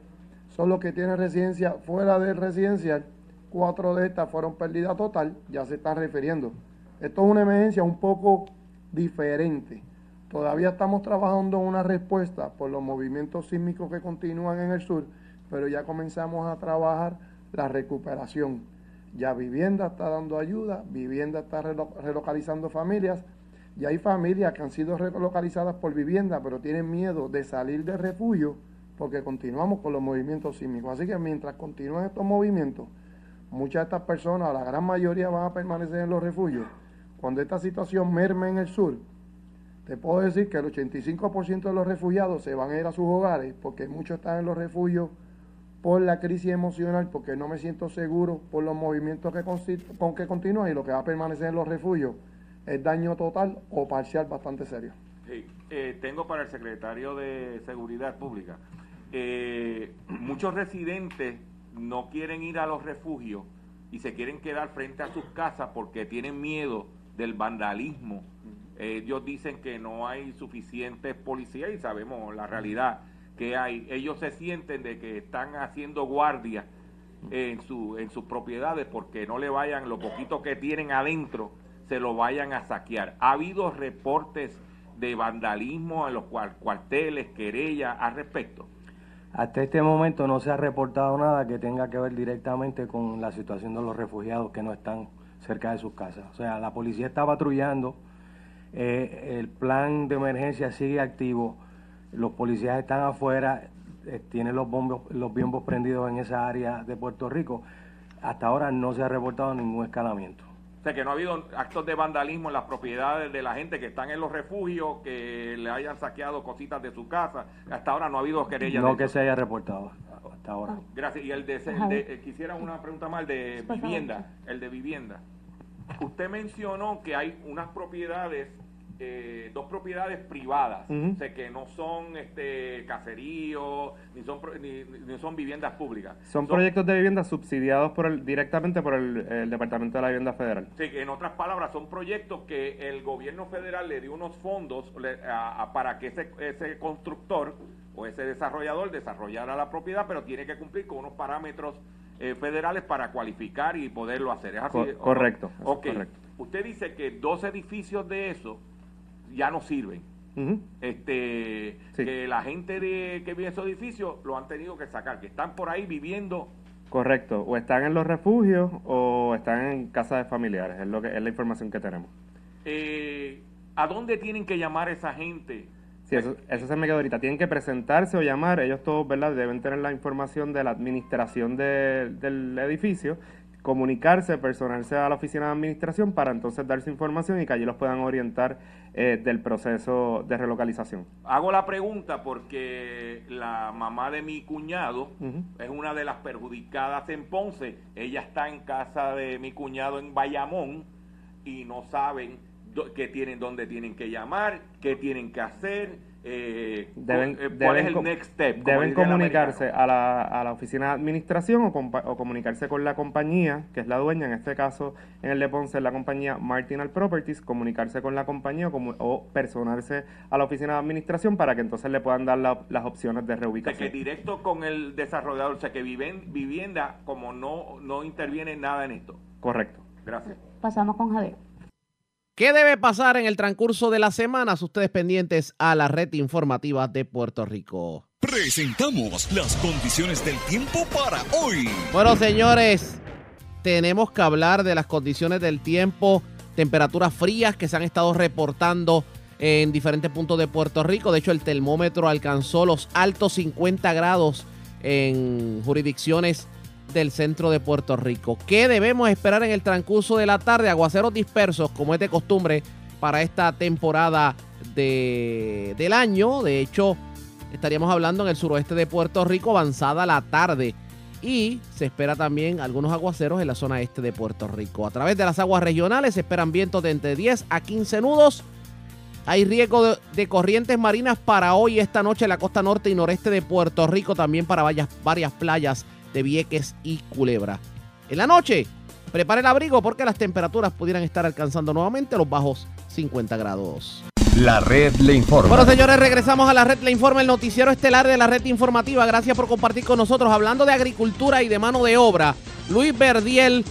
son los que tienen residencia fuera del residencial. Cuatro de estas fueron pérdida total, ya se están refiriendo. Esto es una emergencia un poco diferente. Todavía estamos trabajando en una respuesta por los movimientos sísmicos que continúan en el sur, pero ya comenzamos a trabajar la recuperación. Ya vivienda está dando ayuda, vivienda está relocalizando familias, y hay familias que han sido relocalizadas por vivienda, pero tienen miedo de salir de refugio porque continuamos con los movimientos sísmicos. Así que mientras continúen estos movimientos, muchas de estas personas, la gran mayoría van a permanecer en los refugios. Cuando esta situación merme en el sur, te puedo decir que el 85% de los refugiados se van a ir a sus hogares porque muchos están en los refugios por la crisis emocional, porque no me siento seguro por los movimientos que, con que continúan y lo que va a permanecer en los refugios es daño total o parcial bastante serio. Sí. Eh, tengo para el secretario de Seguridad Pública. Eh, muchos residentes no quieren ir a los refugios y se quieren quedar frente a sus casas porque tienen miedo del vandalismo. ellos dicen que no hay suficientes policías y sabemos la realidad que hay. Ellos se sienten de que están haciendo guardia en, su, en sus propiedades porque no le vayan lo poquito que tienen adentro se lo vayan a saquear. Ha habido reportes de vandalismo en los cuarteles, querellas al respecto. Hasta este momento no se ha reportado nada que tenga que ver directamente con la situación de los refugiados que no están cerca de sus casas. O sea, la policía está patrullando, eh, el plan de emergencia sigue activo, los policías están afuera, eh, tienen los, bombos, los biombos prendidos en esa área de Puerto Rico. Hasta ahora no se ha reportado ningún escalamiento. O sea, que no ha habido actos de vandalismo en las propiedades de la gente que están en los refugios, que le hayan saqueado cositas de su casa. Hasta ahora no ha habido querellas. No que se haya reportado hasta ahora. Gracias. Y el de, eh, quisiera una pregunta más de vivienda, el de vivienda. Usted mencionó que hay unas propiedades eh, dos propiedades privadas, que no son este caseríos, ni son, ni, son viviendas públicas. Son, proyectos de vivienda subsidiados por el, directamente por el, Departamento de la Vivienda Federal. Sí, en otras palabras, son proyectos que el gobierno federal le dio unos fondos para que ese, ese constructor o ese desarrollador desarrollara la propiedad, pero tiene que cumplir con unos parámetros eh, federales para cualificar y poderlo hacer. ¿Es así? correcto. correcto. Usted dice que dos edificios de eso ya no sirven. este que la gente de, que vive en esos edificios lo han tenido que sacar, que están por ahí viviendo Correcto, o están en los refugios o están en casas de familiares, es, lo que, es la información que tenemos. Eh, ¿A dónde tienen que llamar esa gente? Sí, eso, eso se me quedó ahorita. Tienen que presentarse o llamar. Ellos todos, ¿verdad? Deben tener la información de la administración del edificio comunicarse, personarse a la oficina de administración para entonces dar su información y que allí los puedan orientar eh, del proceso de relocalización. Hago la pregunta porque la mamá de mi cuñado es una de las perjudicadas en Ponce. Ella está en casa de mi cuñado en Bayamón y no saben qué tienen, dónde tienen que llamar, qué tienen que hacer eh, deben, eh, ¿cuál es el next step? Deben comunicarse a la, a la oficina de administración o, o, comunicarse con la compañía, que es la dueña, en este caso en el de Ponce la compañía Martinal Properties, comunicarse con la compañía o, o, personarse a la oficina de administración para que entonces le puedan dar las opciones de reubicación. O que directo con el desarrollador, o sea que viven, vivienda como no, no interviene nada en esto. Correcto. Gracias. Pasamos con Javier. ¿Qué debe pasar en el transcurso de las semanas? Ustedes pendientes a la red informativa de Puerto Rico. Presentamos las condiciones del tiempo para hoy. Bueno, señores, tenemos que hablar de las condiciones del tiempo, temperaturas frías que se han estado reportando en diferentes puntos de Puerto Rico. De hecho, el termómetro alcanzó los altos 50 grados en jurisdicciones del centro de Puerto Rico. ¿Qué debemos esperar en el transcurso de la tarde? Aguaceros dispersos, como es de costumbre para esta temporada de, del año. De hecho, estaríamos hablando en el suroeste de Puerto Rico, avanzada la tarde. Y se espera también algunos aguaceros en la zona este de Puerto Rico. A través de las aguas regionales se esperan vientos de entre 10 a 15 nudos. Hay riesgo de, corrientes marinas para hoy, esta noche en la costa norte y noreste de Puerto Rico, también para varias, varias playas de Vieques y Culebra. En la noche, prepare el abrigo porque las temperaturas pudieran estar alcanzando nuevamente los bajos 50 grados. La red le informa. Bueno, señores, regresamos a la red le informa, el noticiero estelar de la red informativa. Gracias por compartir con nosotros hablando de agricultura y de mano de obra. Luis Verdiel,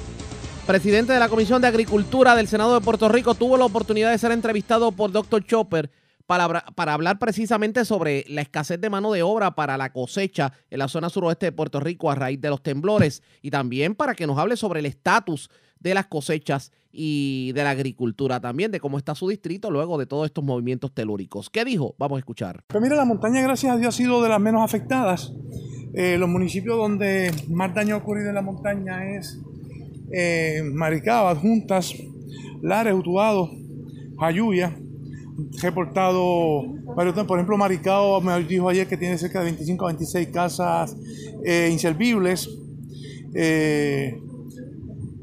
presidente de la Comisión de Agricultura del Senado de Puerto Rico, tuvo la oportunidad de ser entrevistado por Dr. Chopper para, hablar precisamente sobre la escasez de mano de obra para la cosecha en la zona suroeste de Puerto Rico a raíz de los temblores y también para que nos hable sobre el estatus de las cosechas y de la agricultura también, de cómo está su distrito luego de todos estos movimientos telúricos. ¿Qué dijo? Vamos a escuchar. Pues mira, la montaña, gracias a Dios, ha sido de las menos afectadas. Eh, los municipios donde más daño ha ocurrido en la montaña es eh, Juntas, Lares, Utuado, Jayuya, reportado varios por ejemplo Maricao me dijo ayer que tiene cerca de 25 a 26 casas eh, inservibles. Eh,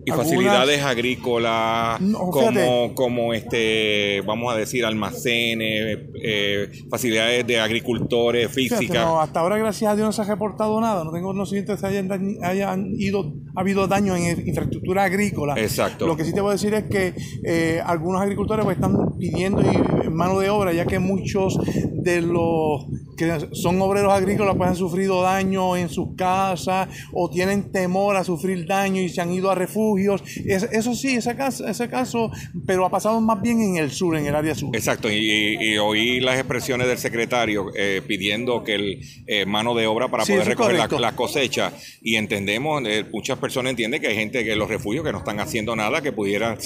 y facilidades agrícolas como, como este vamos a decir almacenes eh, facilidades de agricultores físicas. hasta ahora gracias a Dios no se ha reportado nada. No tengo conocimiento de que hayan, hayan ido ha habido daño en infraestructura agrícola. Exacto. Lo que sí te voy a decir es que eh, algunos agricultores pues, están pidiendo mano de obra ya que muchos de los que son obreros agrícolas pues han sufrido daño en sus casas o tienen temor a sufrir daño y se han ido a refugios. eso sí, ese caso, ese caso, pero ha pasado más bien en el sur, en el área sur. Exacto, y, oí las expresiones del secretario eh, pidiendo que el eh, mano de obra para poder recoger la, cosecha y entendemos, eh, muchas personas entienden que hay gente que los refugios que no están haciendo nada, que pudieran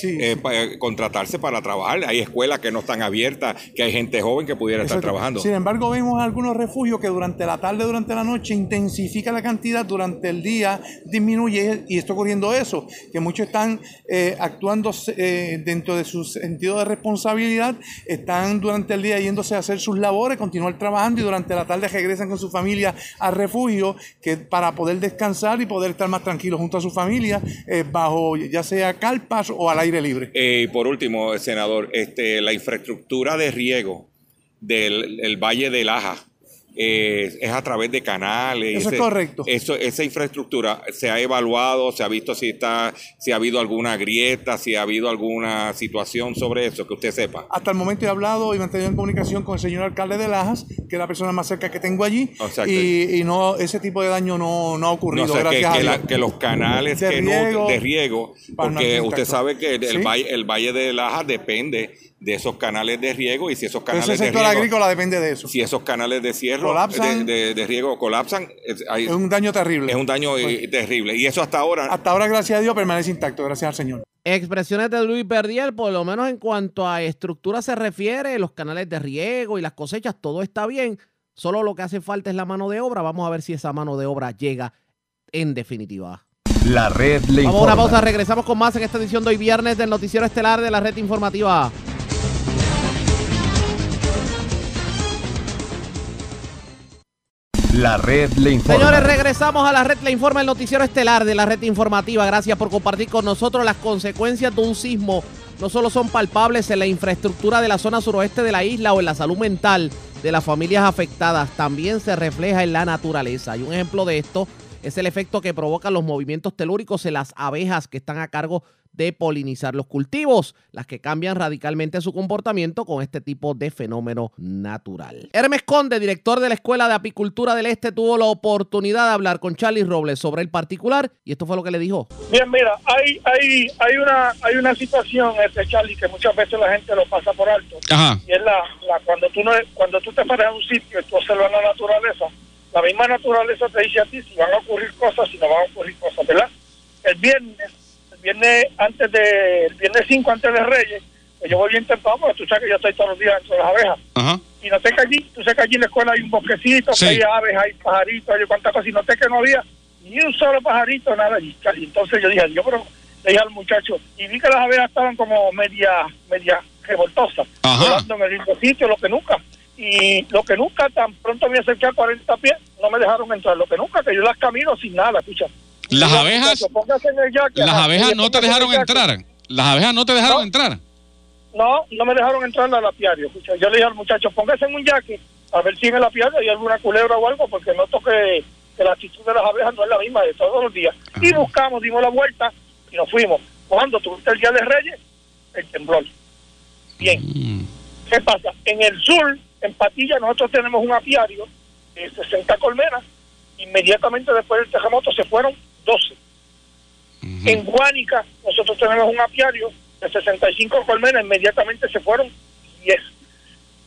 contratarse para trabajar. Hay escuelas que no están abiertas, que hay gente joven que pudiera estar trabajando. Sin embargo, vemos algunos refugios que durante la tarde, durante la noche, intensifica la cantidad, durante el día disminuye y está ocurriendo eso, que muchos están eh, actuando eh, dentro de su sentido de responsabilidad, están durante el día yéndose a hacer sus labores, continuar trabajando y durante la tarde regresan con su familia al refugio que para poder descansar y poder estar más tranquilos junto a su familia, eh, bajo ya sea carpas o al aire libre. Y por último, senador, este, la infraestructura de riego del Valle de Laja eh, es a través de canales. Eso es correcto. Eso, esa infraestructura se ha evaluado, se ha visto si está, si ha habido alguna grieta, si ha habido alguna situación sobre eso, que usted sepa. Hasta el momento he hablado y mantenido en comunicación con el señor alcalde de Lajas, que es la persona más cerca que tengo allí, y, y, no ese tipo de daño no, no ha ocurrido. que, los canales de riego, de riego porque usted sabe que el, valle, el Valle de Lajas depende de esos canales de riego y si esos canales Ese sector de riego, agrícola depende de eso. Si esos canales de cierro de, riego colapsan, es, un daño terrible. Es un daño eh, pues, terrible. Y eso hasta ahora. Hasta ahora, gracias a Dios, permanece intacto. Gracias al Señor. Expresiones de Luis Perdiel, por lo menos en cuanto a estructura se refiere, los canales de riego y las cosechas, todo está bien. Solo lo que hace falta es la mano de obra. Vamos a ver si esa mano de obra llega en definitiva. La red le Vamos a una pausa, regresamos con más en esta edición de hoy viernes del Noticiero Estelar de la Red Informativa. La red le informa. Señores, regresamos a la red le informa, el noticiero estelar de la red informativa. Gracias por compartir con nosotros las consecuencias de un sismo. No solo son palpables en la infraestructura de la zona suroeste de la isla o en la salud mental de las familias afectadas, también se refleja en la naturaleza. Y un ejemplo de esto es el efecto que provocan los movimientos telúricos en las abejas que están a cargo de polinizar los cultivos, las que cambian radicalmente su comportamiento con este tipo de fenómeno natural. Hermes Conde, director de la Escuela de Apicultura del Este, tuvo la oportunidad de hablar con Charlie Robles sobre el particular y esto fue lo que le dijo. Bien, mira, hay, hay, hay, una, hay una situación, este Charlie, que muchas veces la gente lo pasa por alto. Y es la, cuando, tú no, cuando tú te paras en un sitio y tú observas la naturaleza, la misma naturaleza te dice a ti si van a ocurrir cosas, si no van a ocurrir cosas, ¿verdad? El viernes viernes antes de, el viernes 5 antes de Reyes, pues yo voy bien temprano porque tú sabes que yo estoy todos los días dentro de las abejas. Y noté que allí, tú sabes que allí en la escuela hay un bosquecito, que hay aves, hay pajaritos, hay cuantas cosas, y noté que no había ni un solo pajarito, nada allí. Y entonces yo dije, yo pero le dije al muchacho, y vi que las abejas estaban como media, media revoltosas, volando en el mismo sitio, lo que nunca. Y lo que nunca, tan pronto me acerqué a 40 pies, no me dejaron entrar. Lo que nunca, que yo las camino sin nada, escucha. Las abejas, las abejas no te dejaron entrar. Las abejas no te dejaron entrar. No, no me dejaron entrar al apiario. Yo le dije al muchacho, póngase en un yaque a ver si en el apiario hay alguna culebra o algo, porque noto que, que la actitud de las abejas no es la misma de todos los días. Y buscamos, dimos la vuelta y nos fuimos. Cuando tuviste el Día de Reyes, el temblor. Bien. Mm. ¿Qué pasa? En el sur, en Patilla, nosotros tenemos un apiario de 60 colmenas. Inmediatamente después del terremoto se fueron 12. En Guánica nosotros tenemos un apiario de 65 colmenas, inmediatamente se fueron 10.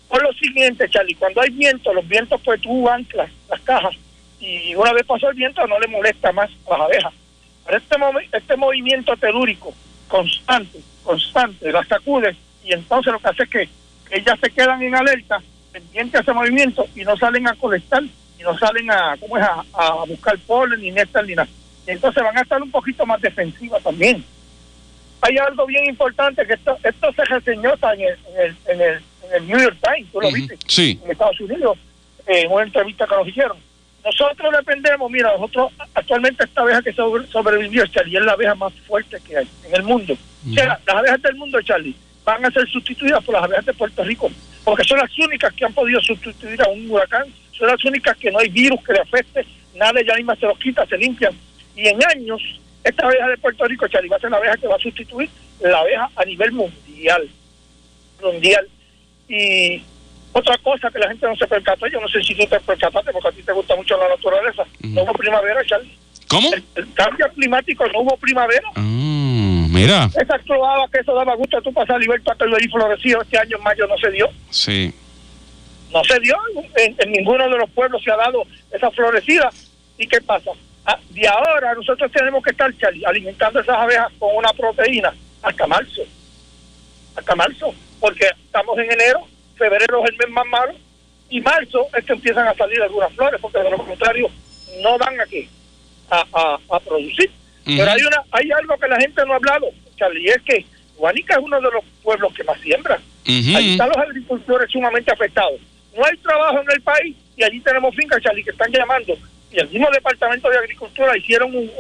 Por lo siguiente, Charlie, cuando hay viento, los vientos pues tú anclas las cajas y una vez pasó el viento no le molesta más a las abejas. Pero este, este movimiento telúrico constante, constante, las sacude y entonces lo que hace es que ellas se quedan en alerta, pendientes a ese movimiento y no salen a colectar y no salen a, ¿cómo es? a, a buscar polen ni néctar ni nada entonces van a estar un poquito más defensivas también. Hay algo bien importante que esto, esto se reseñó en el, en el, en el, New York Times, tú lo viste, en Estados Unidos, en una entrevista que nos hicieron. Nosotros dependemos, mira, nosotros actualmente esta abeja que sobrevivió, Charlie, es la abeja más fuerte que hay en el mundo. O sea, las abejas del mundo, Charlie, van a ser sustituidas por las abejas de Puerto Rico, porque son las únicas que han podido sustituir a un huracán, son las únicas que no hay virus que le afecte, nada ya misma se los quita, se limpian y en años, esta abeja de Puerto Rico, Chari, va a ser la abeja que va a sustituir la abeja a nivel mundial. Mundial. Y otra cosa que la gente no se percató, yo no sé si tú te percataste porque a ti te gusta mucho la naturaleza, no hubo primavera, Charlie. ¿Cómo? El, cambio climático, no hubo primavera. Mm, mira. Esa cloaba que eso daba gusto a tú pasar ver todo el florecido este año en mayo no se dio. Sí. No se dio, en, en ninguno de los pueblos se ha dado esa florecida. ¿Y qué pasa? Ah, de ahora nosotros tenemos que estar alimentando esas abejas con una proteína hasta marzo. Hasta marzo. Porque estamos en enero, febrero es el mes más malo, y marzo es que empiezan a salir algunas flores, porque de lo contrario no van aquí a, a, producir. Pero hay una hay algo que la gente no ha hablado, Charlie, y es que Guanica es uno de los pueblos que más siembra. Ahí están los agricultores sumamente afectados. No hay trabajo en el país y allí tenemos fincas, Charlie, que están llamando y el mismo Departamento de Agricultura hicieron un,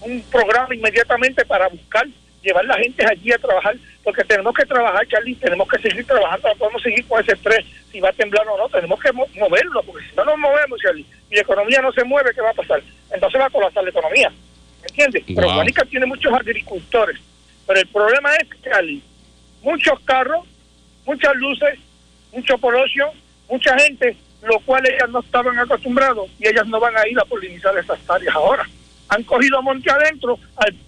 un, programa inmediatamente para buscar llevar la gente allí a trabajar, porque tenemos que trabajar, Charlie, tenemos que seguir trabajando, no podemos seguir con ese estrés, si va a temblar o no, tenemos que moverlo, porque si no nos movemos, Charlie, y la economía no se mueve, ¿qué va a pasar? Entonces va a colapsar la economía, ¿entiendes? Pero Juanica tiene muchos agricultores, pero el problema es, Charlie, muchos carros, muchas luces, mucho polocio, mucha gente lo cual ellas no estaban acostumbrados y ellas no van a ir a polinizar esas áreas ahora. Han cogido monte adentro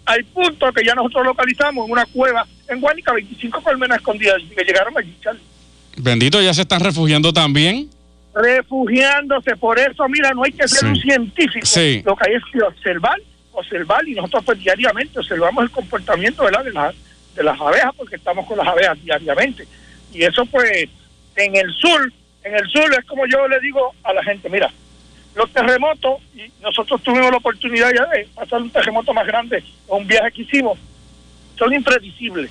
al, punto que ya nosotros localizamos en una cueva en Guanica 25 colmenas escondidas que llegaron allí, Charlie. Bendito, ya se están refugiando también. Refugiándose, por eso, mira, no hay que ser un científico. Lo que hay es que observar, observar, y nosotros pues diariamente observamos el comportamiento de, las, de las abejas, porque estamos con las abejas diariamente. Y eso pues, en el sur, en el sur es como yo le digo a la gente, mira, los terremotos, y nosotros tuvimos la oportunidad ya de pasar un terremoto más grande, un viaje que hicimos, son impredecibles,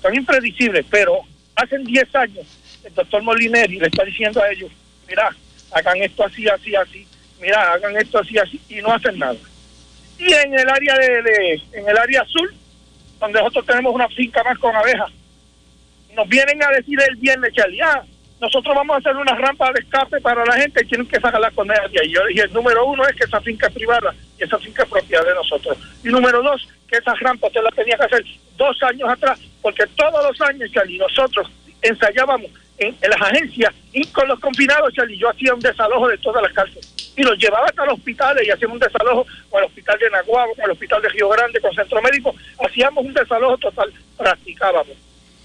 son impredecibles, pero hace 10 años el doctor Molineri le está diciendo a ellos, mira, hagan esto así, así, así, mira, hagan esto así, así, y no hacen nada. Y en el área de, en el área azul, donde nosotros tenemos una finca más con abejas, nos vienen a decir el viernes, Charlie, ah, nosotros vamos a hacer una rampa de escape para la gente y tienen que sacar las condenas de ahí. Dije, el número uno es que esa finca es privada y esa finca es propiedad de nosotros. Y número dos, que esa rampa usted la tenía que hacer dos años atrás, porque todos los años, Charlie, nosotros ensayábamos en, las agencias y con los confinados, Charlie, yo hacía un desalojo de todas las cárceles y los llevaba hasta los hospitales y hacíamos un desalojo con el hospital de Naguabo, con el hospital de Río Grande, con Centro Médico, hacíamos un desalojo total, practicábamos.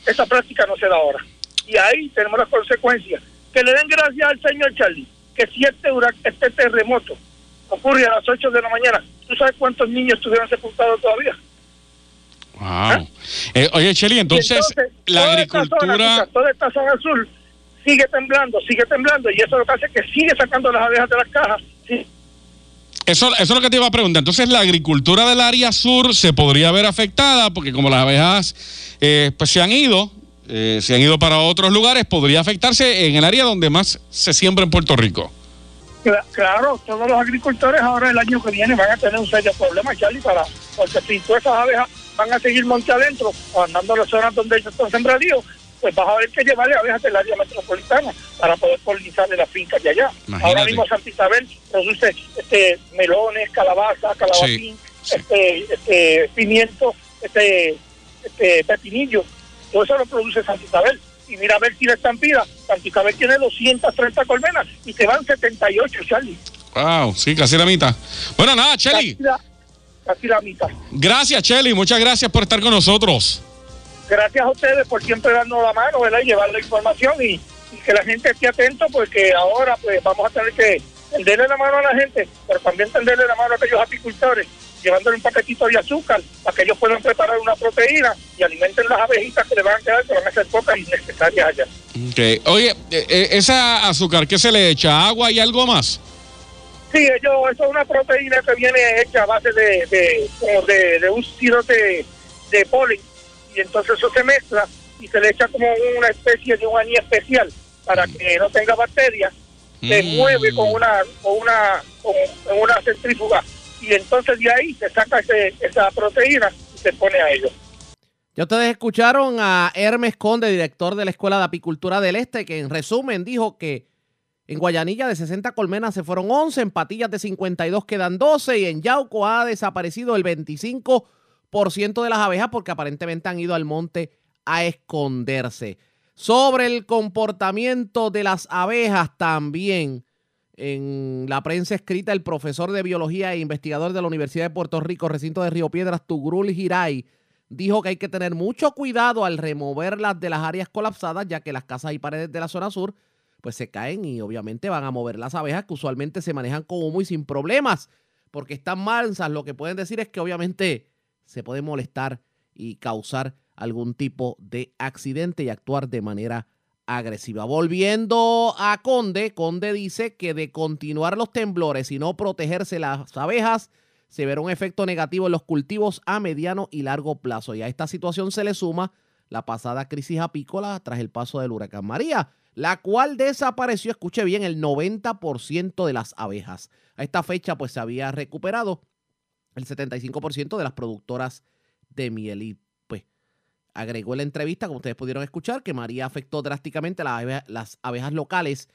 Esa práctica no se da ahora y ahí tenemos las consecuencias. Que le den gracias al señor Charlie, que si este, este terremoto ocurre a las 8 de la mañana, ¿tú sabes cuántos niños estuvieron sepultados todavía? Wow. Eh, oye, Charlie, entonces, la agricultura... toda esta zona azul sigue temblando, sigue temblando, y eso es lo que hace que sigue sacando las abejas de las cajas. Eso, eso es lo que te iba a preguntar. Entonces, la agricultura del área sur se podría ver afectada porque como las abejas eh, pues se han ido, eh, se han ido para otros lugares, podría afectarse en el área donde más se siembra en Puerto Rico. Claro, todos los agricultores ahora el año que viene van a tener un serio problema, Charlie, para, porque si todas esas abejas van a seguir monte adentro andando a las zonas donde ellos están sembradíos, pues vas a haber que llevarle abejas del área metropolitana para poder polinizar de las fincas de allá. Ahora mismo Santa Isabel produce este, melones, calabaza, calabacín, Este, este, pimiento, este, este, pepinillo todo eso lo produce Santa Isabel. Y mira a ver si la estampida, Santa Isabel tiene 230 colmenas y se van 78, Charlie. Wow, sí, casi la mitad. Bueno, nada, Chelly. Casi la, mitad. Gracias, Chelly. Muchas gracias por estar con nosotros. Gracias a ustedes por siempre darnos la mano, ¿verdad? Y llevar la información y, que la gente esté atento porque ahora pues vamos a tener que tenderle la mano a la gente, pero también tenderle la mano a aquellos apicultores llevándole un paquetito de azúcar para que ellos puedan preparar una proteína y alimenten las abejitas que le van a quedar, que van a ser pocas innecesarias allá. Okay. Oye, eh, eh, ¿esa azúcar qué se le echa? ¿Agua y algo más? Sí, ellos, eso es una proteína que viene hecha a base de, de, de, un sirope de, polen y entonces eso se mezcla y se le echa como una especie de un anís especial para que no tenga bacterias. Se mm. mueve con una, con una, con una centrífuga y entonces de ahí se saca esa proteína y se pone a ellos. Ya ustedes escucharon a Hermes Conde, director de la Escuela de Apicultura del Este, que en resumen dijo que en Guayanilla de 60 colmenas se fueron 11, en Patillas de 52 quedan 12 y en Yauco ha desaparecido el 25% de las abejas porque aparentemente han ido al monte a esconderse. Sobre el comportamiento de las abejas también en la prensa escrita, el profesor de biología e investigador de la Universidad de Puerto Rico, recinto de Río Piedras, Tugrul Giray, dijo que hay que tener mucho cuidado al removerlas de las áreas colapsadas, ya que las casas y paredes de la zona sur pues se caen y obviamente van a mover las abejas que usualmente se manejan como muy sin problemas, porque están mansas. Lo que pueden decir es que obviamente se puede molestar y causar algún tipo de accidente y actuar de manera agresiva. Volviendo a Conde, Conde dice que de continuar los temblores y no protegerse las abejas, se verá un efecto negativo en los cultivos a mediano y largo plazo. Y a esta situación se le suma la pasada crisis apícola tras el paso del huracán María, la cual desapareció, escuche bien, el 90% de las abejas. A esta fecha pues se había recuperado el 75% de las productoras de miel. Agregó en la entrevista, como ustedes pudieron escuchar, que María afectó drásticamente las las abejas locales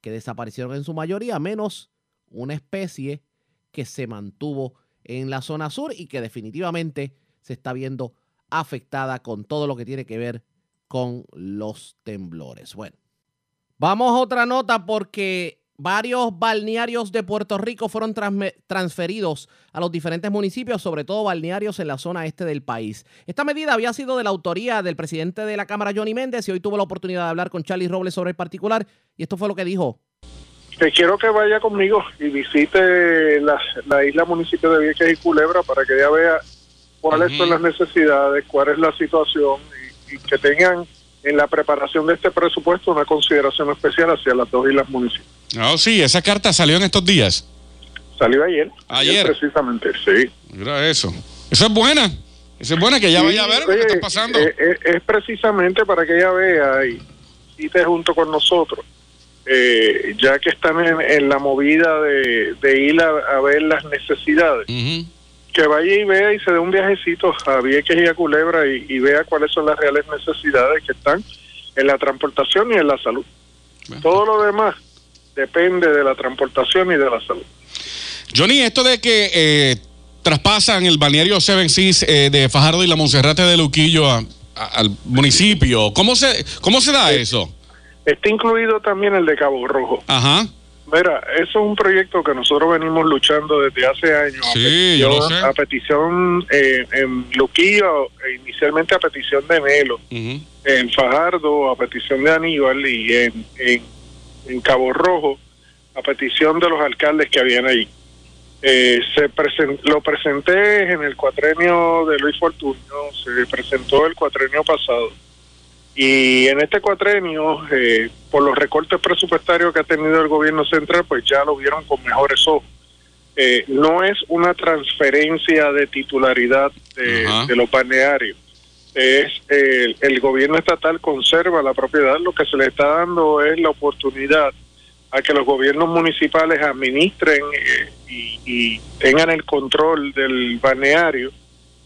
que desaparecieron en su mayoría, menos una especie que se mantuvo en la zona sur y que definitivamente se está viendo afectada con todo lo que tiene que ver con los temblores. Bueno, vamos a otra nota porque varios balnearios de Puerto Rico fueron transferidos a los diferentes municipios, sobre todo balnearios en la zona este del país. Esta medida había sido de la autoría del presidente de la Cámara, Johnny Méndez, y hoy tuvo la oportunidad de hablar con Charlie Robles sobre el particular, y esto fue lo que dijo. Te quiero que vaya conmigo y visite la, isla municipio de Vieques y Culebra para que ya vea cuáles son las necesidades, cuál es la situación y que tengan en la preparación de este presupuesto una consideración especial hacia las dos islas municipios. Oh, sí, esa carta salió en estos días. Salió ayer. Ayer. precisamente, sí. Mira eso. Eso es buena. Eso es buena que ella vaya a ver lo que está pasando. Eh, eh, es, precisamente para que ella vea y esté junto con nosotros. Eh, ya que están en, la movida de, ir a, ver las necesidades que vaya y vea y se dé un viajecito a Vieques y a Culebra y, vea cuáles son las reales necesidades que están en la transportación y en la salud. Todo lo demás depende de la transportación y de la salud. Johnny, esto de que eh, traspasan el balneario Seven Seas eh, de Fajardo y la Monserrate de Luquillo al municipio, ¿cómo se, cómo se da eso? Está incluido también el de Cabo Rojo. Ajá. Mira, eso es un proyecto que nosotros venimos luchando desde hace años. Sí, a petición, eh, en Luquillo, e inicialmente a petición de Melo, en Fajardo a petición de Aníbal y en, en, Cabo Rojo a petición de los alcaldes que habían ahí. Eh, se lo presenté en el cuatrenio de Luis Fortunio, se presentó el cuatrenio pasado y en este cuatrenio, eh, por los recortes presupuestarios que ha tenido el gobierno central, pues ya lo vieron con mejores ojos. Eh, no es una transferencia de titularidad de, los balnearios. Es el, gobierno estatal conserva la propiedad, lo que se le está dando es la oportunidad a que los gobiernos municipales administren eh, y, y, tengan el control del balneario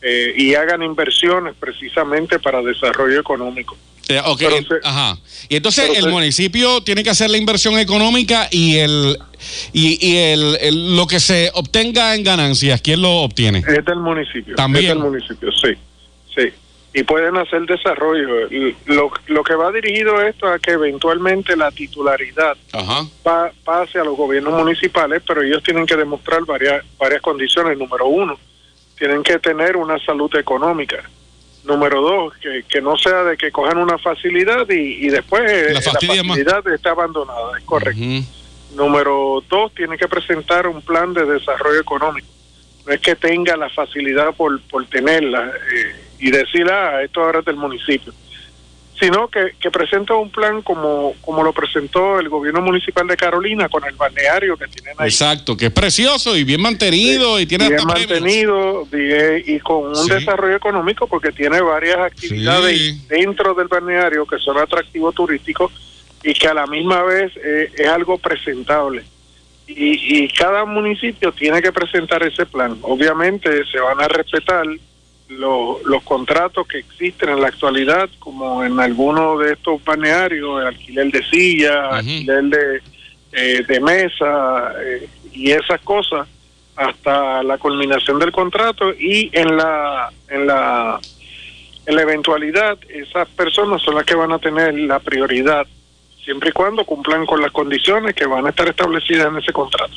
y hagan inversiones precisamente para desarrollo económico. Eh, ajá. Y entonces el municipio tiene que hacer la inversión económica y el y, el, lo que se obtenga en ganancias, ¿quién lo obtiene? Es del municipio. También. Es del municipio, sí. Sí. Y pueden hacer desarrollo. Lo, lo que va dirigido esto a que eventualmente la titularidad pase a los gobiernos municipales, pero ellos tienen que demostrar varias, varias condiciones. Número uno, tienen que tener una salud económica Número dos, que, que no sea de que cojan una facilidad y, después la, eh, facilidad está abandonada, es correcto. Número dos, tiene que presentar un plan de desarrollo económico. No es que tenga la facilidad por, por tenerla eh, y decir, ah, esto ahora es del municipio sino que, que presenta un plan como, como lo presentó el gobierno municipal de Carolina con el balneario que tienen ahí. Exacto, que es precioso y bien mantenido y tiene bien mantenido y, con un desarrollo económico porque tiene varias actividades dentro del balneario que son atractivos turísticos y que a la misma vez eh, es algo presentable. Y, y cada municipio tiene que presentar ese plan. Obviamente se van a respetar los contratos que existen en la actualidad, como en algunos de estos balnearios, el alquiler de sillas, alquiler de, eh, de mesa eh, y esas cosas, hasta la culminación del contrato y en la, en la, en la eventualidad esas personas son las que van a tener la prioridad, siempre y cuando cumplan con las condiciones que van a estar establecidas en ese contrato.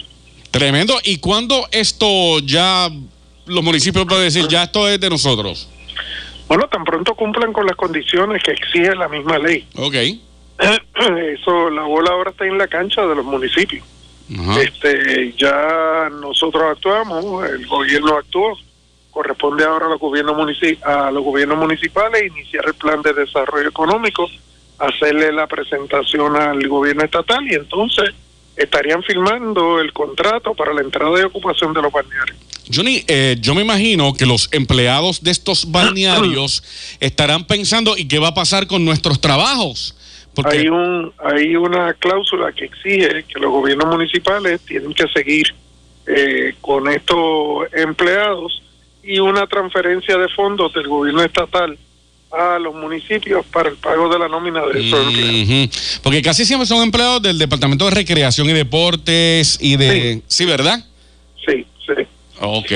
Tremendo. ¿Y cuándo esto ya los municipios pueden decir, ya esto es de nosotros? Bueno, tan pronto cumplan con las condiciones que exige la misma ley. Ok. Eso, la bola ahora está en la cancha de los municipios. Este, ya nosotros actuamos, el gobierno actuó, corresponde ahora a los gobiernos a los gobiernos municipales iniciar el plan de desarrollo económico, hacerle la presentación al gobierno estatal y entonces estarían firmando el contrato para la entrada y ocupación de los balnearios. Johnny, eh, yo me imagino que los empleados de estos balnearios estarán pensando, ¿y qué va a pasar con nuestros trabajos? Porque... Hay, un, hay una cláusula que exige que los gobiernos municipales tienen que seguir eh, con estos empleados y una transferencia de fondos del gobierno estatal a los municipios para el pago de la nómina de esos empleados. Porque casi siempre son empleados del Departamento de Recreación y Deportes y de... Sí, ¿verdad? Sí, sí. Ok.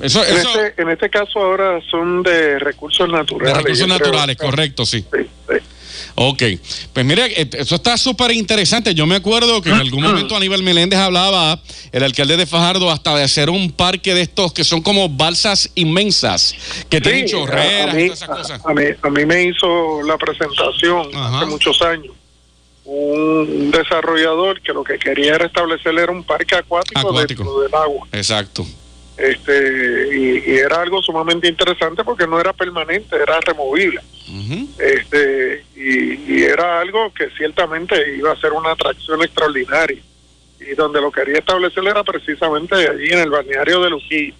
Eso, en, Este, en este caso ahora son de recursos naturales. De recursos naturales, correcto, sí. Ok, pues mire, eso está súper interesante. Yo me acuerdo que en algún momento Aníbal Meléndez hablaba, el alcalde de Fajardo, hasta de hacer un parque de estos que son como balsas inmensas, que tienen chorreras y todas esas cosas. A mí, a mí me hizo la presentación hace muchos años un desarrollador que lo que quería era establecer era un parque acuático, dentro del agua. Exacto. Este, y, era algo sumamente interesante porque no era permanente, era removible. este, y, era algo que ciertamente iba a ser una atracción extraordinaria. Y donde lo quería establecer era precisamente allí en el balneario de Luquillo.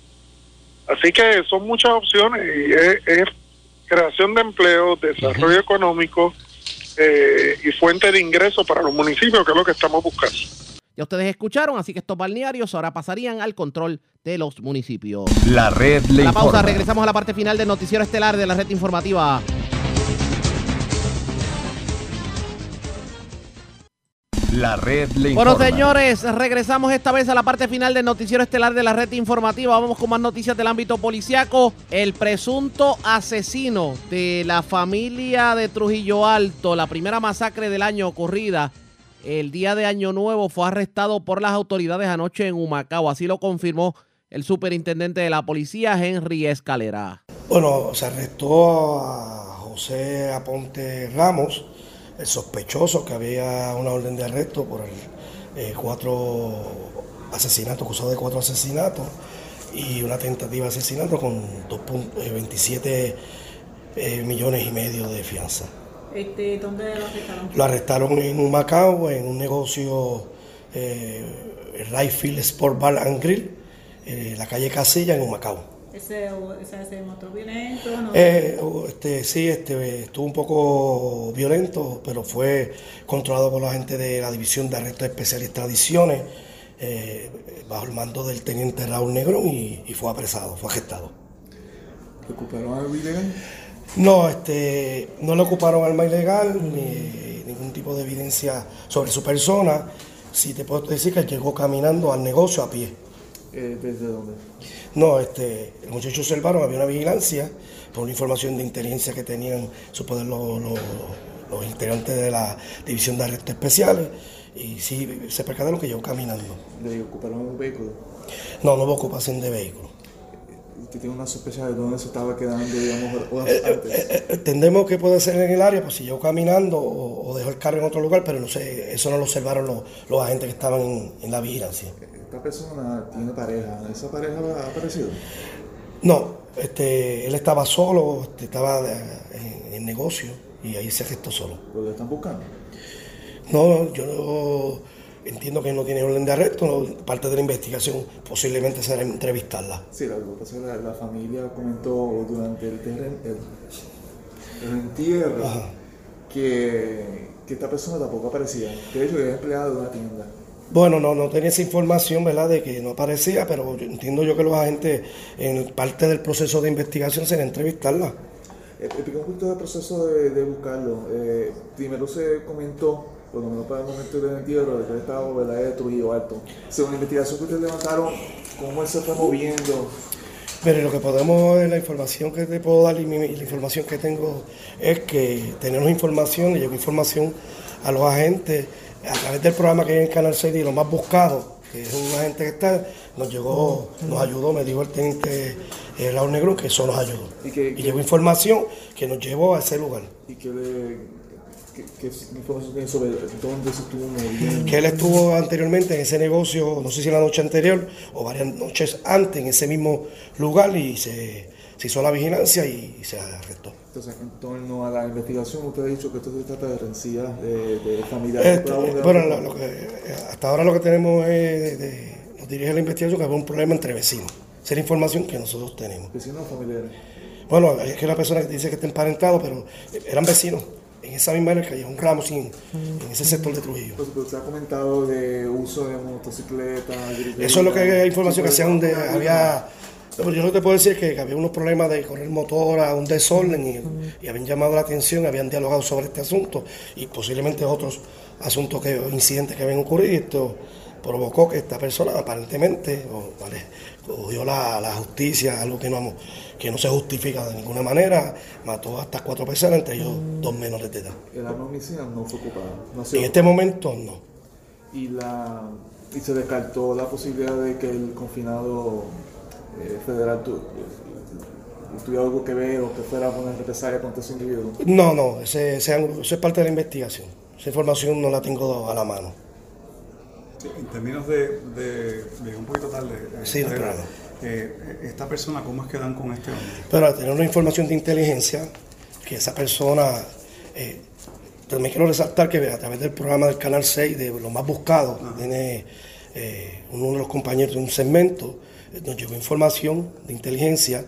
Así que son muchas opciones y es, creación de empleo, desarrollo económico eh, y fuente de ingresos para los municipios, que es lo que estamos buscando. Ya ustedes escucharon, así que estos balnearios ahora pasarían al control de los municipios. La red le La pausa, regresamos a la parte final del noticiero estelar de la red informativa. La red le informa. Bueno, señores, regresamos esta vez a la parte final del noticiero estelar de la red informativa. Vamos con más noticias del ámbito policiaco. El presunto asesino de la familia de Trujillo Alto, la primera masacre del año ocurrida el día de Año Nuevo, fue arrestado por las autoridades anoche en Humacao. Así lo confirmó el superintendente de la policía, Henry Escalera. Bueno, se arrestó a José Aponte Ramos el sospechoso que había una orden de arresto por el, eh, cuatro asesinatos, acusado de cuatro asesinatos y una tentativa de asesinato con 27 eh, eh, millones y medio de fianza. Este, ¿Dónde lo arrestaron? Lo arrestaron en un Macao, en un negocio, eh, Rayfield Sport Bar and Grill, en la calle Casilla, en un Macao. ¿Ese, ese motor violento? ¿no? Eh, este, sí, este, estuvo un poco violento, pero fue controlado por la gente de la División de Arrestos Especiales y Tradiciones, eh, bajo el mando del teniente Raúl Negrón, y, fue apresado, fue arrestado. ¿Ocuparon arma ilegal? No, este, no le ocuparon arma ilegal, ni ningún tipo de evidencia sobre su persona. Sí te puedo decir que llegó caminando al negocio a pie. Eh, ¿Desde dónde? No, este, los muchachos observaron, había una vigilancia por una información de inteligencia que tenían su poder los, integrantes de la División de Arrestos Especiales y sí se percataron que llegó caminando. ¿Le ocuparon un vehículo? No, no hubo ocupación de vehículo. ¿Usted tiene una sospecha de dónde se estaba quedando, digamos, eh, eh, eh, entendemos que puede ser en el área, pues si llegó caminando o, dejó el carro en otro lugar, pero no sé, eso no lo observaron los, agentes que estaban en, en la vigilancia esta persona tiene pareja, ¿esa pareja ha aparecido? No, este, él estaba solo, este, estaba en, el negocio y ahí se gestó solo. ¿Lo están buscando? No, yo entiendo que no tiene orden de arresto, parte de la investigación posiblemente será entrevistarla. Sí, la, la, la familia comentó durante el, terren, el, entierro que, que, esta persona tampoco aparecía, que de hecho era empleado de una tienda. Bueno, no, no tenía esa información, ¿verdad?, de que no aparecía, pero entiendo yo que los agentes, en parte del proceso de investigación, se entrevistarla. Eh, Explica un poquito del proceso de, buscarlo. Eh, primero se comentó, por lo menos para el momento del entierro, de que estaba ¿verdad? de Trujillo Alto. Según la investigación que ustedes levantaron, ¿cómo él se está moviendo? Pero lo que podemos, la información que te puedo dar y, la información que tengo es que tenemos información, le llegó información a los agentes a través del programa que hay en Canal 6 y lo más buscado, que es una gente que está, nos llegó, nos ayudó, me dijo el teniente eh, Raúl Negro que eso nos ayudó. Y, llegó información que nos llevó a ese lugar. ¿Y qué, información tiene sobre dónde se estuvo moviendo? Que él estuvo anteriormente en ese negocio, no sé si la noche anterior o varias noches antes en ese mismo lugar y se, hizo la vigilancia y se arrestó. Entonces, en torno a la investigación, usted ha dicho que esto se trata de rencillas de, de familiares. Este, bueno, lo, que, hasta ahora lo que tenemos es, de, nos dirige la investigación que había un problema entre vecinos. Esa es la información que nosotros tenemos. ¿Vecinos o familiares? Bueno, es que la persona que dice que está emparentado, pero eran vecinos en esa misma área que hay un ramo sin, en ese sector de Trujillo. Pues, pues, usted ha comentado de uso de motocicletas. Eso es lo que hay información que hacía donde había yo no te puedo decir que, había unos problemas de correr motor a un desorden y, habían llamado la atención, habían dialogado sobre este asunto y posiblemente otros asuntos que incidentes que habían ocurrido. Esto, provocó que esta persona aparentemente cogió la, justicia, algo que no, que no se justifica de ninguna manera, mató hasta cuatro personas, entre ellos dos menores de edad. El arma homicida no fue ocupada. en este momento no. Y, la, y se descartó la posibilidad de que el confinado eh, federal tuviera algo que ver o que fuera una represalia contra ese individuo. No, no, ese, ese, es parte de la investigación. Esa información no la tengo a la mano. en términos de, de, un poquito tarde, eh, sí, claro. Eh, esta persona, ¿cómo es que dan con este hombre? Pero tener una información de inteligencia, que esa persona, eh, también quiero resaltar que a través del programa del Canal 6, de lo más buscado, tiene uno de los compañeros de un segmento, nos llevó información de inteligencia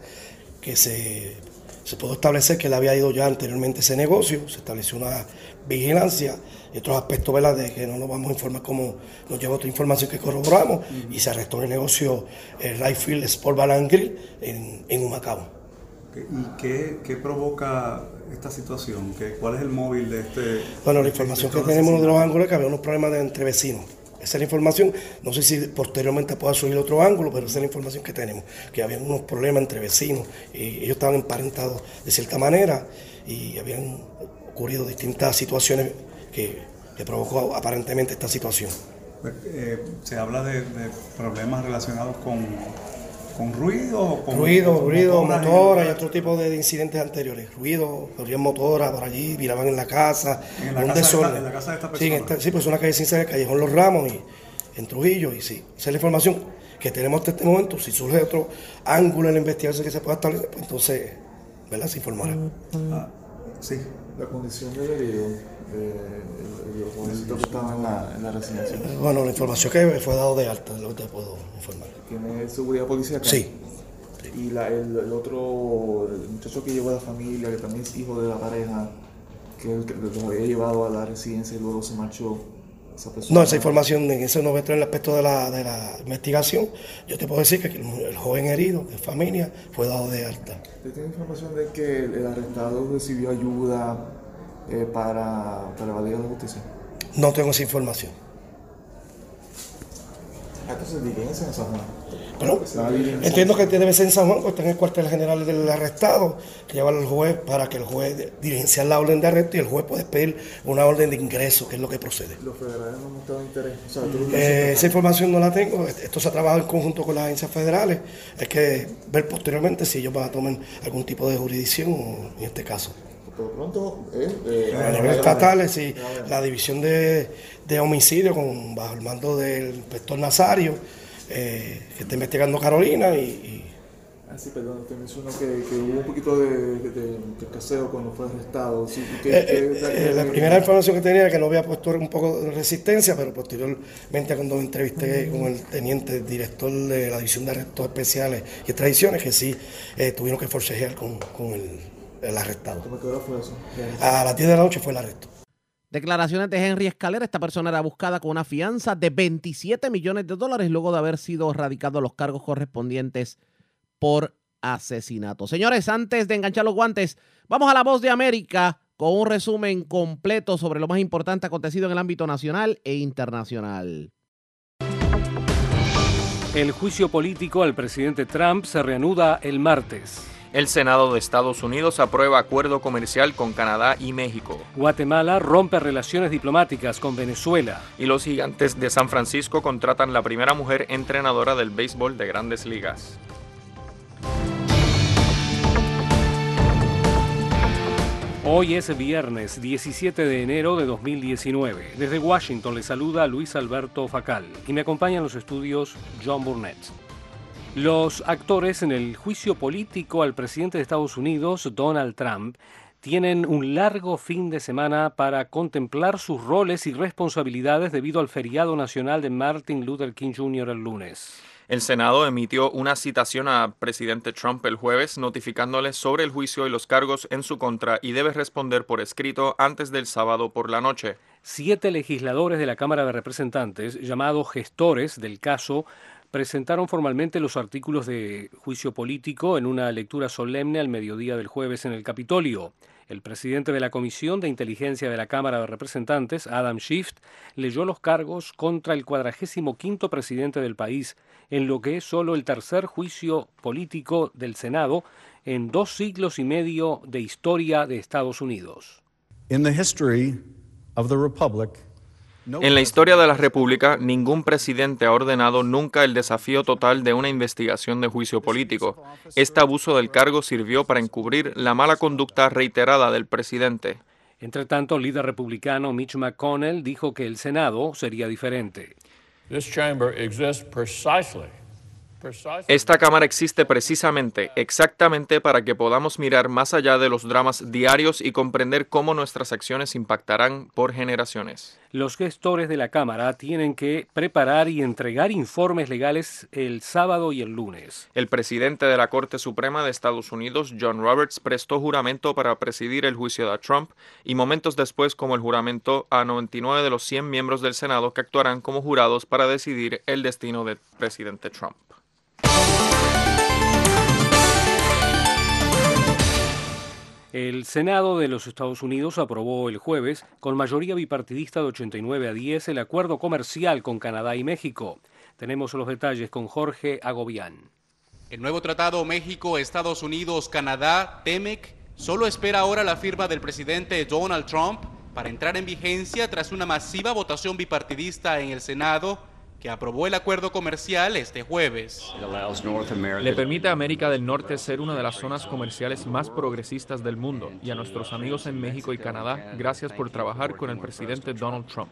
que se, se pudo establecer que le había ido ya anteriormente ese negocio, se estableció una vigilancia y otros aspectos ¿verdad? de que no nos vamos a informar como nos lleva otra información que corroboramos y se arrestó en el negocio el Field Sport Bar Grill en, en Humacao. ¿Y qué, qué, provoca esta situación? ¿Qué, ¿Cuál es el móvil de este? Bueno, la información que tenemos de los ángulos es que había unos problemas de entre vecinos. Esa es la información. No sé si posteriormente pueda subir otro ángulo, pero esa es la información que tenemos. Que había unos problemas entre vecinos. Y ellos estaban emparentados de cierta manera y habían ocurrido distintas situaciones que, provocó aparentemente esta situación. Pues, eh, se habla de, problemas relacionados con, con ruido. Con, ruido, ruido, motora y otro tipo de incidentes anteriores. Ruido, corrían motoras por allí, miraban en la casa. En la, casa, de, en la casa de esta persona. Sí, pues una calle sin el Callejón Los Ramos y en Trujillo. Y sí, esa es la información que tenemos hasta este momento. Si surge otro ángulo en la investigación que se pueda establecer, pues entonces, ¿verdad? Se informará. Ah, sí. La condición del herido, eh, el, que estaba en la, en la residencia. Bueno, la información que fue dado de alta, es lo que te puedo informar. ¿Tiene seguridad policial? Sí. Y la, el, otro, el muchacho que llevó a la familia, que también es hijo de la pareja, que, lo había llevado a la residencia y luego se marchó. no, esa información, en eso no va a entrar en el aspecto de la, de la investigación. Yo te puedo decir que el, joven herido, de familia, fue dado de alta. ¿Usted tiene información de que el arrestado recibió ayuda eh, para, para evadir la justicia? No tengo esa información. Entonces diligencia en San Juan. Entiendo que debe ser en San Juan, porque está en el cuartel general del arrestado, que lleva al juez para que el juez diligencie la orden de arresto y el juez puede pedir una orden de ingreso, que es lo que procede. ¿Los federales no han mostrado interés? Eh, esa información no la tengo, esto se ha trabajado en conjunto con las agencias federales, hay que ver posteriormente si ellos van a tomar algún tipo de jurisdicción en este caso por pronto eh, a nivel estatal, sí, la división de, de, homicidio con, bajo el mando del inspector Nazario, eh, que está investigando Carolina y, Ah, sí, perdón, te mencionó que, que, hubo un poquito de, de, de caseo cuando fue arrestado. Sí, que, eh, la primera información que tenía era que no había puesto un poco de resistencia, pero posteriormente cuando me entrevisté con el teniente director de la División de Arrestos Especiales y Extradiciones, que sí tuvieron que forcejear con, con el el arrestado. A las 10 de la noche fue el arresto. Declaraciones de Henry Escalera. Esta persona era buscada con una fianza de 27 millones de dólares luego de haber sido radicados los cargos correspondientes por asesinato. Señores, antes de enganchar los guantes, vamos a la voz de América con un resumen completo sobre lo más importante acontecido en el ámbito nacional e internacional. El juicio político al presidente Trump se reanuda el martes. El Senado de Estados Unidos aprueba acuerdo comercial con Canadá y México. Guatemala rompe relaciones diplomáticas con Venezuela. Y los gigantes de San Francisco contratan la primera mujer entrenadora del béisbol de grandes ligas. Hoy es viernes 17 de enero de 2019. Desde Washington le saluda Luis Alberto Facal y me acompaña en los estudios John Burnett. Los actores en el juicio político al presidente de Estados Unidos, Donald Trump, tienen un largo fin de semana para contemplar sus roles y responsabilidades debido al feriado nacional de Martin Luther King Jr. el lunes. El Senado emitió una citación a presidente Trump el jueves notificándole sobre el juicio y los cargos en su contra y debe responder por escrito antes del sábado por la noche. Siete legisladores de la Cámara de Representantes, llamados gestores del caso, presentaron formalmente los artículos de juicio político en una lectura solemne al mediodía del jueves en el Capitolio. El presidente de la Comisión de Inteligencia de la Cámara de Representantes, Adam Schiff, leyó los cargos contra el cuadragésimo quinto presidente del país, en lo que es solo el tercer juicio político del Senado en dos siglos y medio de historia de Estados Unidos. En la historia de la República, ningún presidente ha ordenado nunca el desafío total de una investigación de juicio político. Este abuso del cargo sirvió para encubrir la mala conducta reiterada del presidente. Entre tanto, el líder republicano Mitch McConnell dijo que el Senado sería diferente. Esta Cámara existe precisamente, exactamente para que podamos mirar más allá de los dramas diarios y comprender cómo nuestras acciones impactarán por generaciones. Los gestores de la Cámara tienen que preparar y entregar informes legales el sábado y el lunes. El presidente de la Corte Suprema de Estados Unidos, John Roberts, prestó juramento para presidir el juicio de Trump y momentos después como el juramento a 99 de los 100 miembros del Senado que actuarán como jurados para decidir el destino del presidente Trump. El Senado de los Estados Unidos aprobó el jueves, con mayoría bipartidista de 89 a 10, el acuerdo comercial con Canadá y México. Tenemos los detalles con Jorge Agobián. El nuevo tratado México-Estados Unidos-Canadá, TEMEC, solo espera ahora la firma del presidente Donald Trump para entrar en vigencia tras una masiva votación bipartidista en el Senado que aprobó el acuerdo comercial este jueves. Le permite a América del Norte ser una de las zonas comerciales más progresistas del mundo y a nuestros amigos en México y Canadá, gracias por trabajar con el presidente Donald Trump.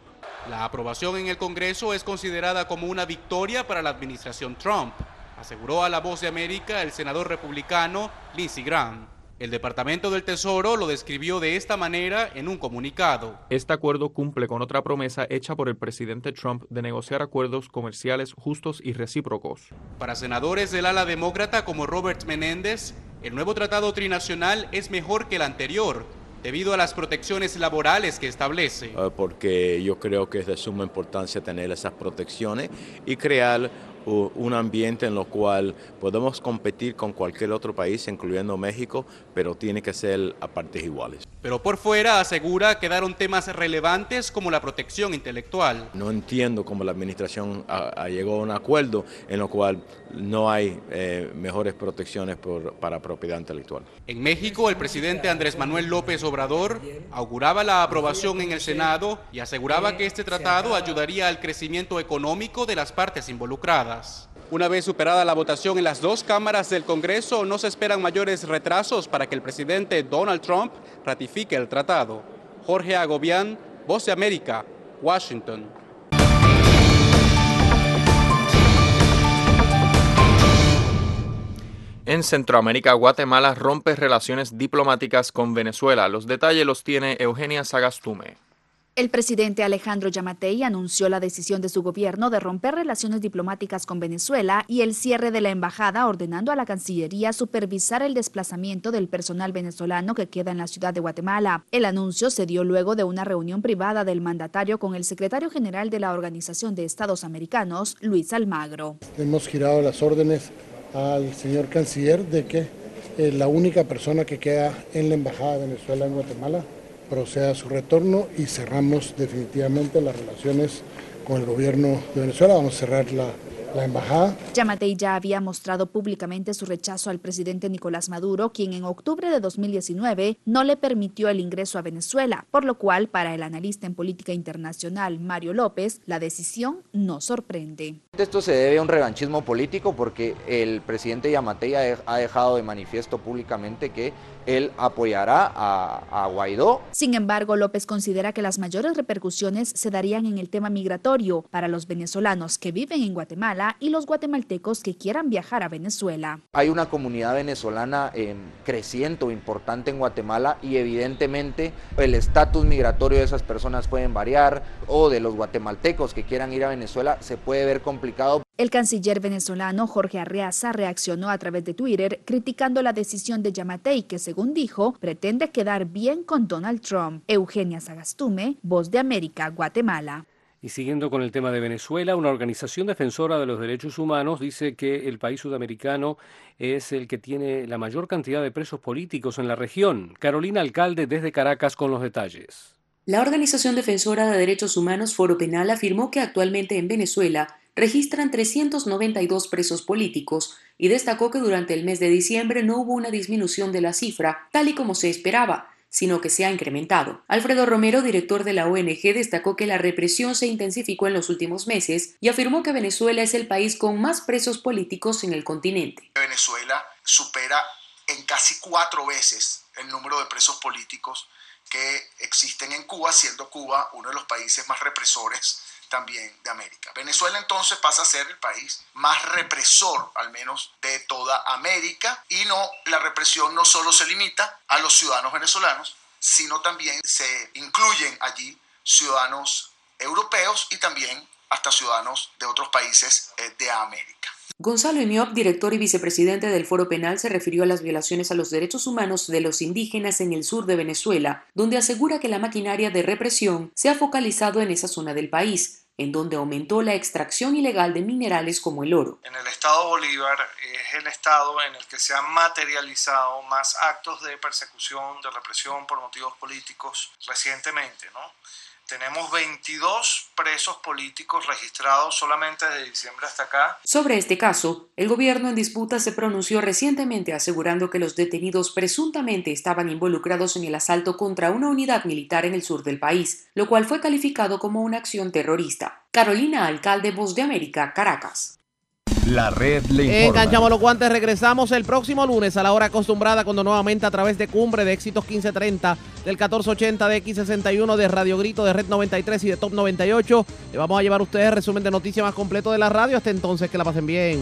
La aprobación en el Congreso es considerada como una victoria para la administración Trump, aseguró a La Voz de América el senador republicano Lindsey Graham. El Departamento del Tesoro lo describió de esta manera en un comunicado. Este acuerdo cumple con otra promesa hecha por el presidente Trump de negociar acuerdos comerciales justos y recíprocos. Para senadores del ala demócrata como Robert Menéndez, el nuevo tratado trinacional es mejor que el anterior, debido a las protecciones laborales que establece. Ah, porque yo creo que es de suma importancia tener esas protecciones y crear un ambiente en lo cual podemos competir con cualquier otro país, incluyendo México, pero tiene que ser a partes iguales. Pero por fuera asegura quedaron temas relevantes como la protección intelectual. No entiendo cómo la administración llegó a un acuerdo en lo cual no hay eh, mejores protecciones para propiedad intelectual. En México, el presidente Andrés Manuel López Obrador auguraba la aprobación en el Senado y aseguraba que este tratado ayudaría al crecimiento económico de las partes involucradas. Una vez superada la votación en las dos cámaras del Congreso, no se esperan mayores retrasos para que el presidente Donald Trump ratifique el tratado. Jorge Agobián, Voz de América, Washington. En Centroamérica, Guatemala rompe relaciones diplomáticas con Venezuela. Los detalles los tiene Eugenia Sagastume. El presidente Alejandro Yamatei anunció la decisión de su gobierno de romper relaciones diplomáticas con Venezuela y el cierre de la embajada, ordenando a la Cancillería supervisar el desplazamiento del personal venezolano que queda en la ciudad de Guatemala. El anuncio se dio luego de una reunión privada del mandatario con el secretario general de la Organización de Estados Americanos, Luis Almagro. Hemos girado las órdenes al señor canciller de que eh, la única persona que queda en la Embajada de Venezuela en Guatemala proceda a su retorno y cerramos definitivamente las relaciones con el gobierno de Venezuela. Vamos a cerrar la, la embajada. Yamatei ya había mostrado públicamente su rechazo al presidente Nicolás Maduro, quien en octubre de 2019 no le permitió el ingreso a Venezuela, por lo cual para el analista en política internacional Mario López, la decisión no sorprende. Esto se debe a un revanchismo político porque el presidente Yamatei ha dejado de manifiesto públicamente que él apoyará a, Guaidó. Sin embargo, López considera que las mayores repercusiones se darían en el tema migratorio para los venezolanos que viven en Guatemala y los guatemaltecos que quieran viajar a Venezuela. Hay una comunidad venezolana eh, creciente o importante en Guatemala y evidentemente el estatus migratorio de esas personas pueden variar o de los guatemaltecos que quieran ir a Venezuela se puede ver complicado. El canciller venezolano Jorge Arreaza reaccionó a través de Twitter criticando la decisión de Yamatei que según dijo pretende quedar bien con Donald Trump. Eugenia Sagastume, Voz de América, Guatemala. Y siguiendo con el tema de Venezuela, una organización defensora de los derechos humanos dice que el país sudamericano es el que tiene la mayor cantidad de presos políticos en la región. Carolina Alcalde desde Caracas con los detalles. La organización defensora de derechos humanos Foro Penal afirmó que actualmente en Venezuela registran 392 presos políticos y destacó que durante el mes de diciembre no hubo una disminución de la cifra, tal y como se esperaba, sino que se ha incrementado. Alfredo Romero, director de la ONG, destacó que la represión se intensificó en los últimos meses y afirmó que Venezuela es el país con más presos políticos en el continente. Venezuela supera en casi cuatro veces el número de presos políticos que existen en Cuba, siendo Cuba uno de los países más represores también de América. Venezuela entonces pasa a ser el país más represor, al menos de toda América, y no, la represión no solo se limita a los ciudadanos venezolanos, sino también se incluyen allí ciudadanos europeos y también hasta ciudadanos de otros países eh, de América. Gonzalo Imiop, director y vicepresidente del Foro Penal, se refirió a las violaciones a los derechos humanos de los indígenas en el sur de Venezuela, donde asegura que la maquinaria de represión se ha focalizado en esa zona del país, en donde aumentó la extracción ilegal de minerales como el oro. En el estado Bolívar es el estado en el que se han materializado más actos de persecución, de represión por motivos políticos recientemente, ¿no? Tenemos 22 presos políticos registrados solamente desde diciembre hasta acá. Sobre este caso, el gobierno en disputa se pronunció recientemente asegurando que los detenidos presuntamente estaban involucrados en el asalto contra una unidad militar en el sur del país, lo cual fue calificado como una acción terrorista. Carolina Alcalde, Voz de América, Caracas. La red le informa. Enganchamos los guantes, regresamos el próximo lunes a la hora acostumbrada cuando nuevamente a través de Cumbre de Éxitos 1530 del 1480 de X61 de Radio Grito de Red 93 y de Top 98 le vamos a llevar a ustedes el resumen de noticias más completo de la radio. Hasta entonces que la pasen bien.